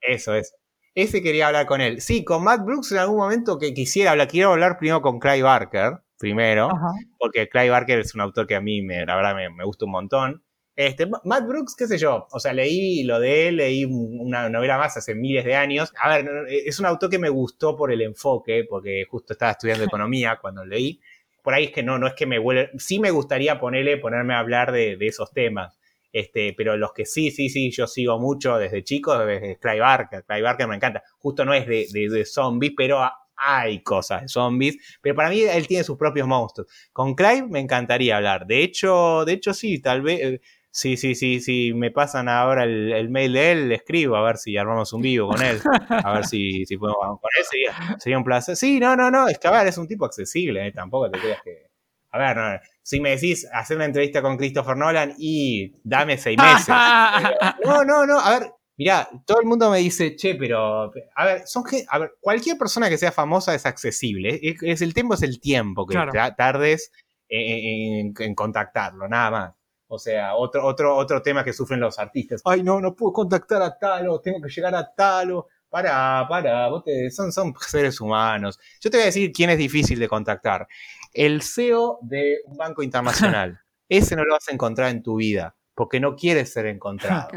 Eso, eso. Ese quería hablar con él. Sí, con Matt Brooks en algún momento que quisiera hablar. Quiero hablar primero con Clive Barker, primero. Ajá. Porque Clive Barker es un autor que a mí, me, la verdad, me, me gusta un montón. Este, Matt Brooks, qué sé yo, o sea, leí lo de él, leí una novela más hace miles de años. A ver, es un autor que me gustó por el enfoque, porque justo estaba estudiando economía cuando leí. Por ahí es que no, no es que me huele, sí me gustaría ponerle, ponerme a hablar de, esos temas. Este, pero los que sí, sí, sí, yo sigo mucho desde chico, desde Clive Barker. Clive Barker me encanta. Justo no es de, de, zombies, pero hay cosas de zombies. Pero para mí él tiene sus propios monstruos. Con Clive me encantaría hablar. De hecho, de hecho sí, tal vez. Sí, sí, sí, sí, me pasan ahora el, el, mail de él, le escribo a ver si armamos un vivo con él, a ver si, si podemos con él, sería, sería, un placer. Sí, no, no, no, es que a ver, es un tipo accesible, ¿eh? tampoco te creas que... A ver, no, si me decís hacer una entrevista con Christopher Nolan y dame seis meses. no, no, no, a ver, mirá, todo el mundo me dice, che, pero, a ver, son a ver, cualquier persona que sea famosa es accesible, es, es el tiempo es el tiempo que claro. tardes en, en, en contactarlo, nada más. O sea, otro, otro, otro tema que sufren los artistas. Ay, no, no puedo contactar a Talo, tengo que llegar a Talo. Para, para, vos te, son, son seres humanos. Yo te voy a decir quién es difícil de contactar. el CEO de un banco internacional. Ese no lo vas a encontrar en tu vida, porque no quieres ser encontrado.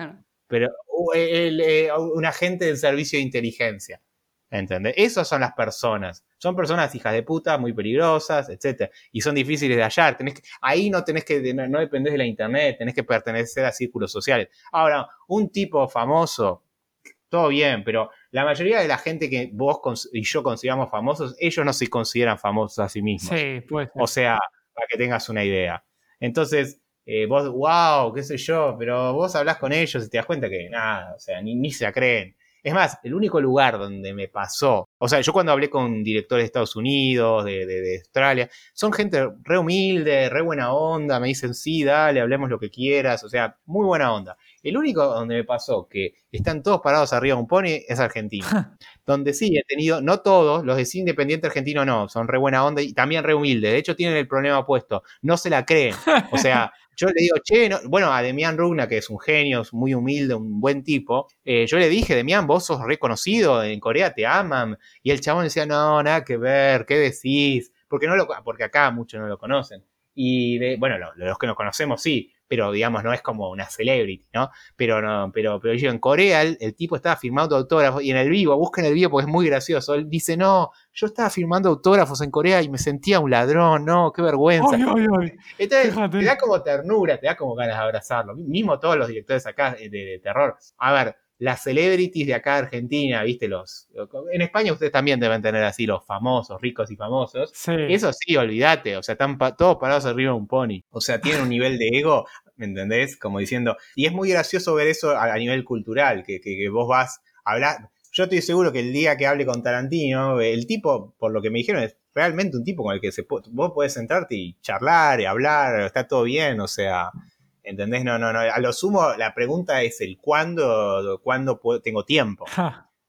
Pero eh, un agente del servicio de inteligencia. ¿Entendés? Esas son las personas. Son personas hijas de puta, muy peligrosas, etc. Y son difíciles de hallar. Tenés ahí no tenés que, no, dependés de la internet, tenés que pertenecer a círculos sociales. Ahora, un tipo famoso, todo bien, pero la mayoría de la gente que vos y yo consideramos famosos, ellos no se consideran famosos a sí mismos. Sí, pues. O sea, para que tengas una idea. Entonces, eh, vos, wow, qué sé yo, pero vos hablas con ellos y te das cuenta que nada, o sea, ni, ni se la creen. Es más, el único lugar donde me pasó, o sea, yo cuando hablé con directores de Estados Unidos, de, de, Australia, son gente re humilde, re buena onda, me dicen, sí, dale, hablemos lo que quieras, o sea, muy buena onda. El único donde me pasó que están todos parados arriba de un pony es Argentina. donde sí he tenido, no todos, los de sí independiente argentino no, son re buena onda y también re humilde. De hecho, tienen el problema opuesto, no se la creen. O sea, yo le digo, che, bueno, a Demian Rugna, que es un genio, es muy humilde, un buen tipo, eh, yo le dije, Demian, vos sos reconocido, en Corea te aman. Y el chabón decía, no, nada que ver, ¿qué decís? Porque, no lo, porque acá muchos no lo conocen. Y bueno, los que nos conocemos sí, pero digamos, no es como una celebrity, ¿no? Pero no, pero, pero yo en Corea el, tipo estaba firmando autógrafos y en el vivo, busquen el vivo porque es muy gracioso. Él dice, no, yo estaba firmando autógrafos en Corea y me sentía un ladrón, no, qué vergüenza. Entonces, te da como ternura, te da como ganas de abrazarlo. Mismo todos los directores acá de terror. A ver, las celebrities de acá de Argentina, ¿viste? Los, en España ustedes también deben tener así los famosos, ricos y famosos. Sí. Eso sí, olvídate, o sea, están todos parados arriba de un pony. O sea, tienen un nivel de ego, ¿me entendés? Como diciendo, y es muy gracioso ver eso a, nivel cultural, que, que, vos vas a hablar. Yo estoy seguro que el día que hable con Tarantino, el tipo, por lo que me dijeron, es realmente un tipo con el que se, vos podés sentarte y charlar y hablar, está todo bien, o sea, ¿Entendés? No, no, no. A lo sumo, la pregunta es el cuándo, cuándo tengo tiempo.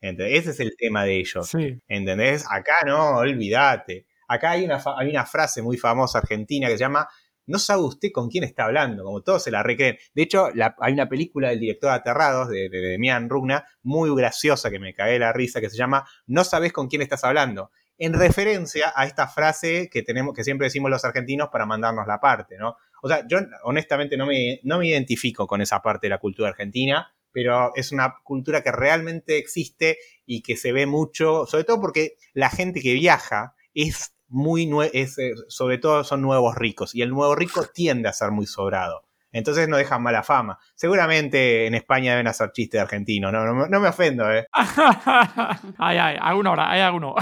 Ese es el tema de ellos. ¿Entendés? Acá no, olvídate. Acá hay una, hay una frase muy famosa argentina que se llama no sabe usted con quién está hablando, como todos se la recreen. De hecho, hay una película del director Aterrados, de, de, Demian Rugna, muy graciosa que me cagué la risa, que se llama No sabes con quién estás hablando, en referencia a esta frase que tenemos, que siempre decimos los argentinos para mandarnos la parte, ¿no? O sea, yo honestamente no me, no me identifico con esa parte de la cultura argentina, pero es una cultura que realmente existe y que se ve mucho, sobre todo porque la gente que viaja es muy, es, eh, sobre todo son nuevos ricos y el nuevo rico tiende a ser muy sobrado. Entonces no dejan mala fama. Seguramente en España deben hacer chistes de argentino, no, no, me ofendo, ¿eh? ay, ay, alguno ahora, hay alguno.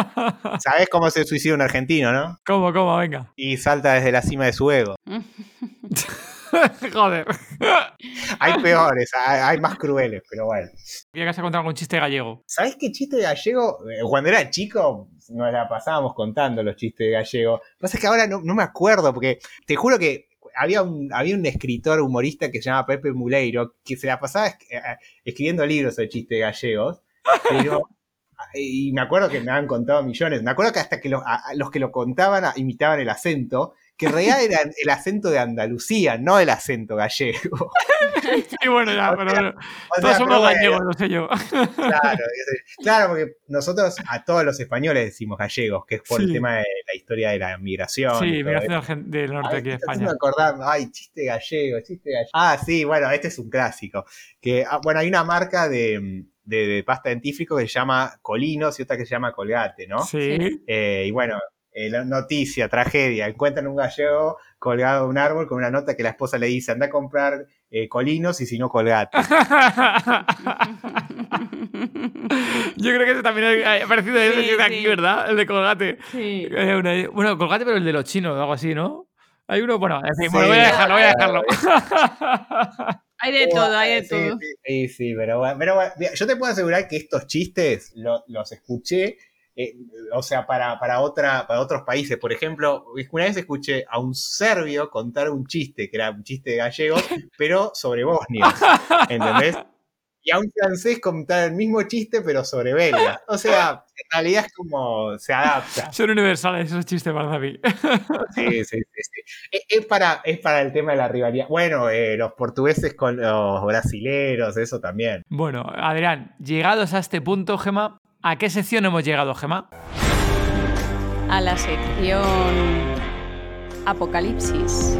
¿Sabes cómo se suicida un argentino, no? ¿Cómo, cómo? Venga. Y salta desde la cima de su ego. Joder. Hay peores, hay, más crueles, pero bueno. ¿Qué vas a contar algún chiste gallego? ¿Sabes qué chiste gallego? Eh, cuando era chico nos la pasábamos contando los chistes de gallego. Lo que pasa es que ahora no, no me acuerdo, porque te juro que había un, había un escritor humorista que se llama Pepe Muleiro, que se la pasaba eh, escribiendo libros de chistes gallegos, pero y me acuerdo que me han contado millones. Me acuerdo que hasta que los que lo contaban imitaban el acento que en realidad era el acento de Andalucía, no el acento gallego. Sí, bueno, ya, pero bueno. Todos somos gallegos, no sé yo. Claro, claro, porque nosotros a todos los españoles decimos gallegos, que es por el tema de la historia de la migración. Sí, migración del norte aquí de España. Me acordar, ay, chiste gallego, chiste gallego. Ah, sí, bueno, este es un clásico. Que, ah, bueno, hay una marca de, de, pasta dentífrico que se llama Colinos y otra que se llama Colgate, ¿no? Sí. Eh, y bueno, eh, noticia, tragedia, encuentran un gallego colgado de un árbol con una nota que la esposa le dice, anda a comprar eh, colinos y si no colgate. Yo creo que ese también ha parecido a ese que está aquí, ¿verdad? El de colgate. Sí. Bueno, colgate, pero el de los chinos o algo así, ¿no? Hay uno, bueno, en fin, voy a dejarlo, voy a dejarlo. Hay de todo, hay de todo. Sí, sí, pero, pero yo te puedo asegurar que estos chistes los escuché eh, o sea, para, para, otra, para otros países. Por ejemplo, una vez escuché a un serbio contar un chiste, que era un chiste gallego, pero sobre Bosnia. ¿Entendés? Y a un francés contar el mismo chiste, pero sobre belga. O sea, en realidad es como se adapta. Son universales esos chistes para David. Sí, sí, sí. Es, para, es para el tema de la rivalidad. Bueno, eh, los portugueses con los brasileros, eso también. Bueno, Adrián, llegados a este punto, Gema, ¿A qué sección hemos llegado, Gemma? a la sección Apocalipsis.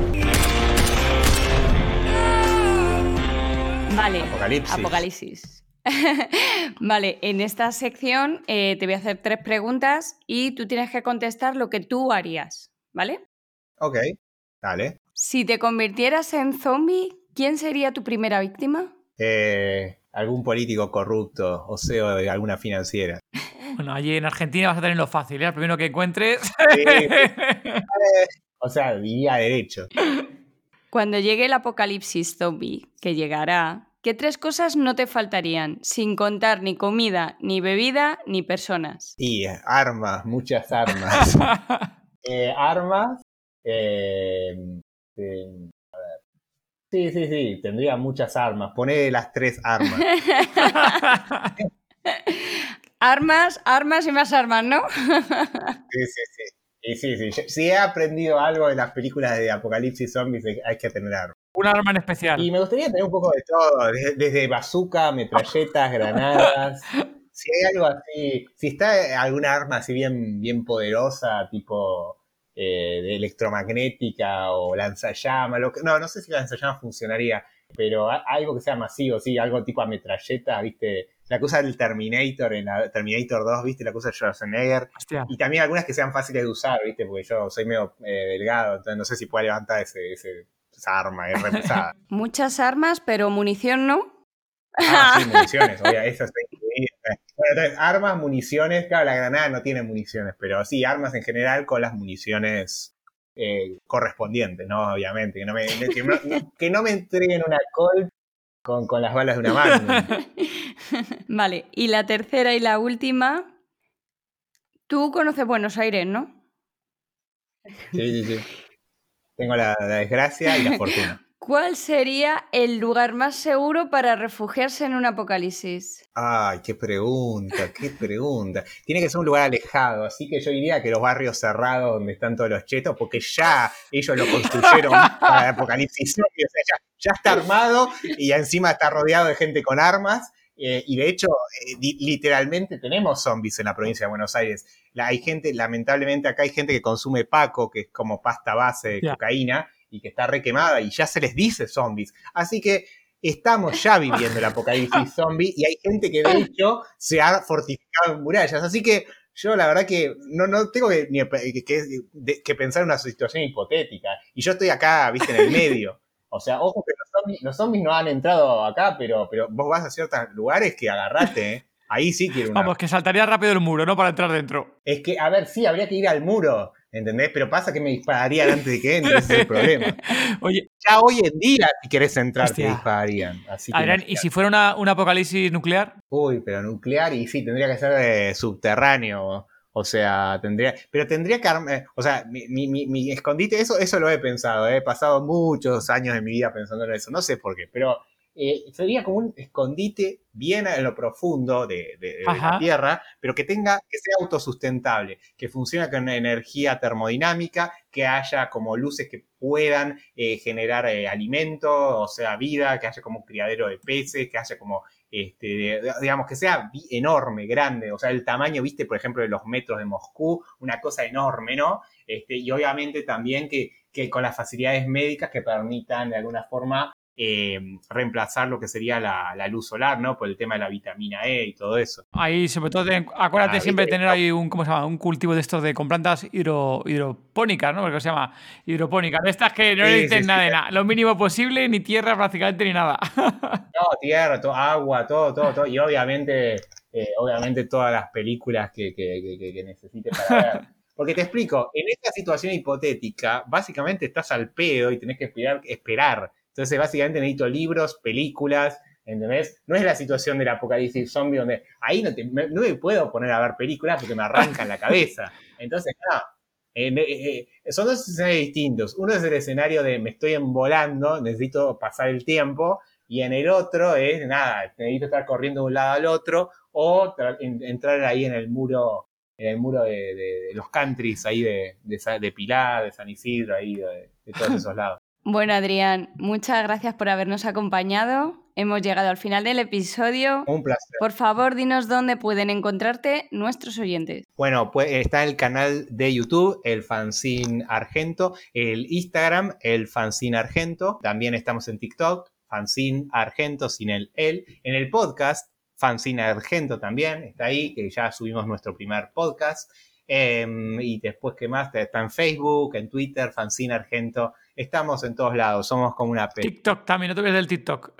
Vale, Apocalipsis. Apocalipsis. vale, en esta sección eh, te voy a hacer tres preguntas y tú tienes que contestar lo que tú harías, ¿vale? Ok, dale. Si te convirtieras en zombie, ¿quién sería tu primera víctima? Eh, algún político corrupto o CEO de alguna financiera. Bueno, allí en Argentina vas a tenerlo fácil, ¿eh? El primero que encuentres. Sí, O sea, vivía derecho. Cuando llegue el apocalipsis zombie, que llegará, ¿qué tres cosas no te faltarían? Sin contar ni comida, ni bebida, ni personas. Y armas, muchas armas. Eh, armas. eh, eh. Sí, sí, sí, tendría muchas armas. Poné las tres armas. armas, armas y más armas, ¿no? Sí, sí, sí. Y sí, sí. Si he aprendido algo de las películas de Apocalipsis Zombies, hay que tener armas. Un arma en especial. Y me gustaría tener un poco de todo, desde, desde bazooka, metralletas, granadas. Si hay algo así, si está alguna arma así bien, bien poderosa, tipo eh, de electromagnética o lanzallamas, lo que, no, no sé si lanzallamas funcionaría, pero a- algo que sea masivo, sí, algo tipo a metralleta, viste, la cosa del Terminator en la Terminator 2, viste, la cosa de Schwarzenegger, Hostia. y también algunas que sean fáciles de usar, viste, porque yo soy medio eh, delgado, entonces no sé si puedo levantar ese, ese- esa arma, es re pesada. Muchas armas, pero munición no. Ah, sí, municiones, obvio, eso incluido. Bueno, entonces, armas, municiones, claro, la granada no tiene municiones, pero sí, armas en general con las municiones eh, correspondientes, ¿no? Obviamente, que no me, que no, que no me entreguen una Colt con, con las balas de una mano. vale, y la tercera y la última. Tú conoces Buenos Aires, ¿no? Sí, sí, sí. Tengo la, la desgracia y la fortuna. ¿Cuál sería el lugar más seguro para refugiarse en un apocalipsis? Ay, qué pregunta, qué pregunta. Tiene que ser un lugar alejado, así que yo diría que los barrios cerrados donde están todos los chetos, porque ya ellos lo construyeron para el apocalipsis o sea, ya, ya está armado y ya encima está rodeado de gente con armas. eh, y de hecho, eh, literalmente tenemos zombies en la provincia de Buenos Aires. La- hay gente, lamentablemente acá hay gente que consume Paco, que es como pasta base de cocaína, y que está requemada y ya se les dice zombies. Así que estamos ya viviendo el apocalipsis zombie y hay gente que de hecho se ha fortificado en murallas. Así que yo la verdad que no, no tengo que, ni que, que- de- que pensar en una situación hipotética. Y yo estoy acá, viste, en el medio. O sea, ojo que los zombies, los zombies no han entrado acá, pero, pero vos vas a ciertos lugares que agarrate, ¿eh? Ahí sí quiero una. Vamos, que saltaría rápido el muro, ¿no? Para entrar dentro. Es que, a ver, sí, habría que ir al muro, ¿entendés? Pero pasa que me dispararían antes de que entre, ese es el problema. Oye, Ya hoy en día, si querés entrar, te Hostia. dispararían. Así Adrián, ¿y si fuera una, un apocalipsis nuclear? Uy, pero nuclear y sí, tendría que ser eh, subterráneo. O sea, tendría. Pero tendría que eh, O sea, mi, mi- mi- mi escondite, eso, eso lo he pensado. eh, He pasado muchos años de mi vida pensando en eso. No sé por qué, pero eh, sería como un escondite bien en lo profundo de, de- de la. Tierra, pero que tenga, que sea autosustentable, que funcione con energía termodinámica, que haya como luces que puedan eh, generar eh, alimento, o sea, vida, que haya como un criadero de peces, que haya como este, digamos, que sea enorme, grande, o sea, el tamaño, viste, por ejemplo, de los metros de Moscú, una cosa enorme, ¿no? Este, y obviamente también que, que con las facilidades médicas que permitan de alguna forma eh, reemplazar lo que sería la, la luz solar, ¿no? Por el tema de la vitamina E y todo eso. Ahí, sobre todo, ten- acuérdate Ah, siempre de tener ahí un, ¿cómo se llama? Un cultivo de estos de con plantas hidro, hidropónicas, ¿no? Porque se llama hidropónicas. De estas que no Sí, necesitan sí, nada sí. de nada. Lo mínimo posible, ni tierra prácticamente ni nada. No, tierra, todo, agua, todo, todo, todo. Y obviamente, eh, obviamente todas las películas que, que, que- que- que necesites para ver. Porque te explico, en esta situación hipotética, básicamente estás al pedo y tenés que esperar, esperar. Entonces, básicamente necesito libros, películas, ¿entendés? No es la situación del apocalipsis zombie donde ahí no, te- me- no me puedo poner a ver películas porque me arrancan la cabeza. Entonces, no. Eh, eh, son dos escenarios distintos. Uno es el escenario de me estoy embolando, necesito pasar el tiempo, y en el otro es nada, necesito estar corriendo de un lado al otro o tra- en- entrar ahí en el muro, en el muro de, los countries ahí de, de, Pilar, de San Isidro, ahí de todos esos lados. Bueno, Adrián, muchas gracias por habernos acompañado. Hemos llegado al final del episodio. Un placer. Por favor, dinos dónde pueden encontrarte nuestros oyentes. Bueno, pues está el canal de YouTube, el Fanzine Argento, el Instagram, el Fanzine Argento. También estamos en TikTok, Fanzine Argento sin el el. En el podcast, Fanzine Argento también, está ahí, que ya subimos nuestro primer podcast. Em, y después, ¿qué más? Está en Facebook, en Twitter, Fanzine Argento. Estamos en todos lados, somos como una P. TikTok también, no te olvides del TikTok.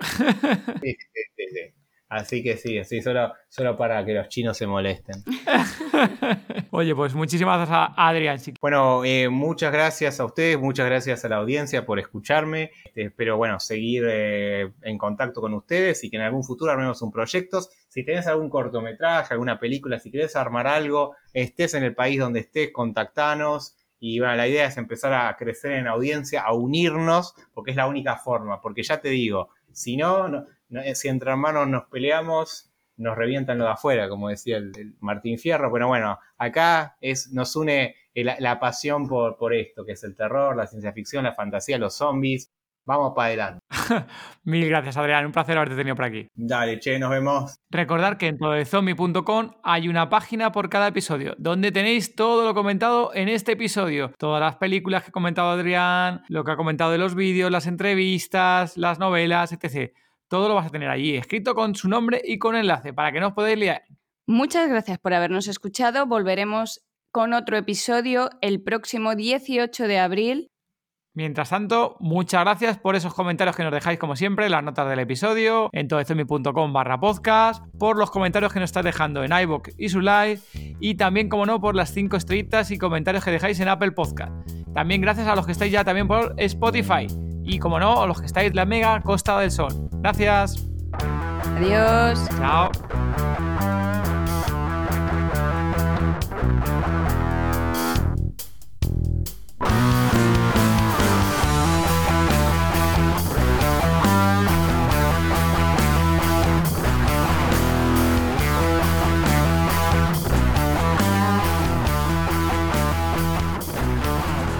Sí, sí, sí, sí. Así que sí, sí, solo, solo para que los chinos se molesten. Oye, pues muchísimas gracias a Adrián. Bueno, eh, muchas gracias a ustedes, muchas gracias a la audiencia por escucharme. Este, espero, bueno, seguir eh, en contacto con ustedes y que en algún futuro armemos un proyecto. Si tenés algún cortometraje, alguna película, si querés armar algo, estés en el país donde estés, contactanos. Y la idea es empezar a crecer en audiencia, a unirnos, porque es la única forma. Porque ya te digo, si no, no- si entre hermanos nos peleamos, nos revientan lo de afuera, como decía el, Martín Fierro. Pero bueno, acá es, nos une la pasión por, por esto, que es el terror, la ciencia ficción, la fantasía, los zombies. Vamos para adelante. Mil gracias, Adrián. Un placer haberte tenido por aquí. Dale, che, nos vemos. Recordad que en tododezombie.com hay una página por cada episodio, donde tenéis todo lo comentado en este episodio. Todas las películas que ha comentado Adrián, lo que ha comentado de los vídeos, las entrevistas, las novelas, etc. Todo lo vas a tener allí, escrito con su nombre y con enlace, para que no os podáis liar. Muchas gracias por habernos escuchado. Volveremos con otro episodio el próximo 18 de abril. Mientras tanto, muchas gracias por esos comentarios que nos dejáis como siempre, las notas del episodio, en todoestomi.com barra podcast, por los comentarios que nos estás dejando en iVoox y su live, y también, como no, por las 5 estrellitas y comentarios que dejáis en Apple Podcast. También gracias a los que estáis ya también por Spotify. Y como no, a los que estáis en la mega Costa del Sol. Gracias. Adiós. Chao.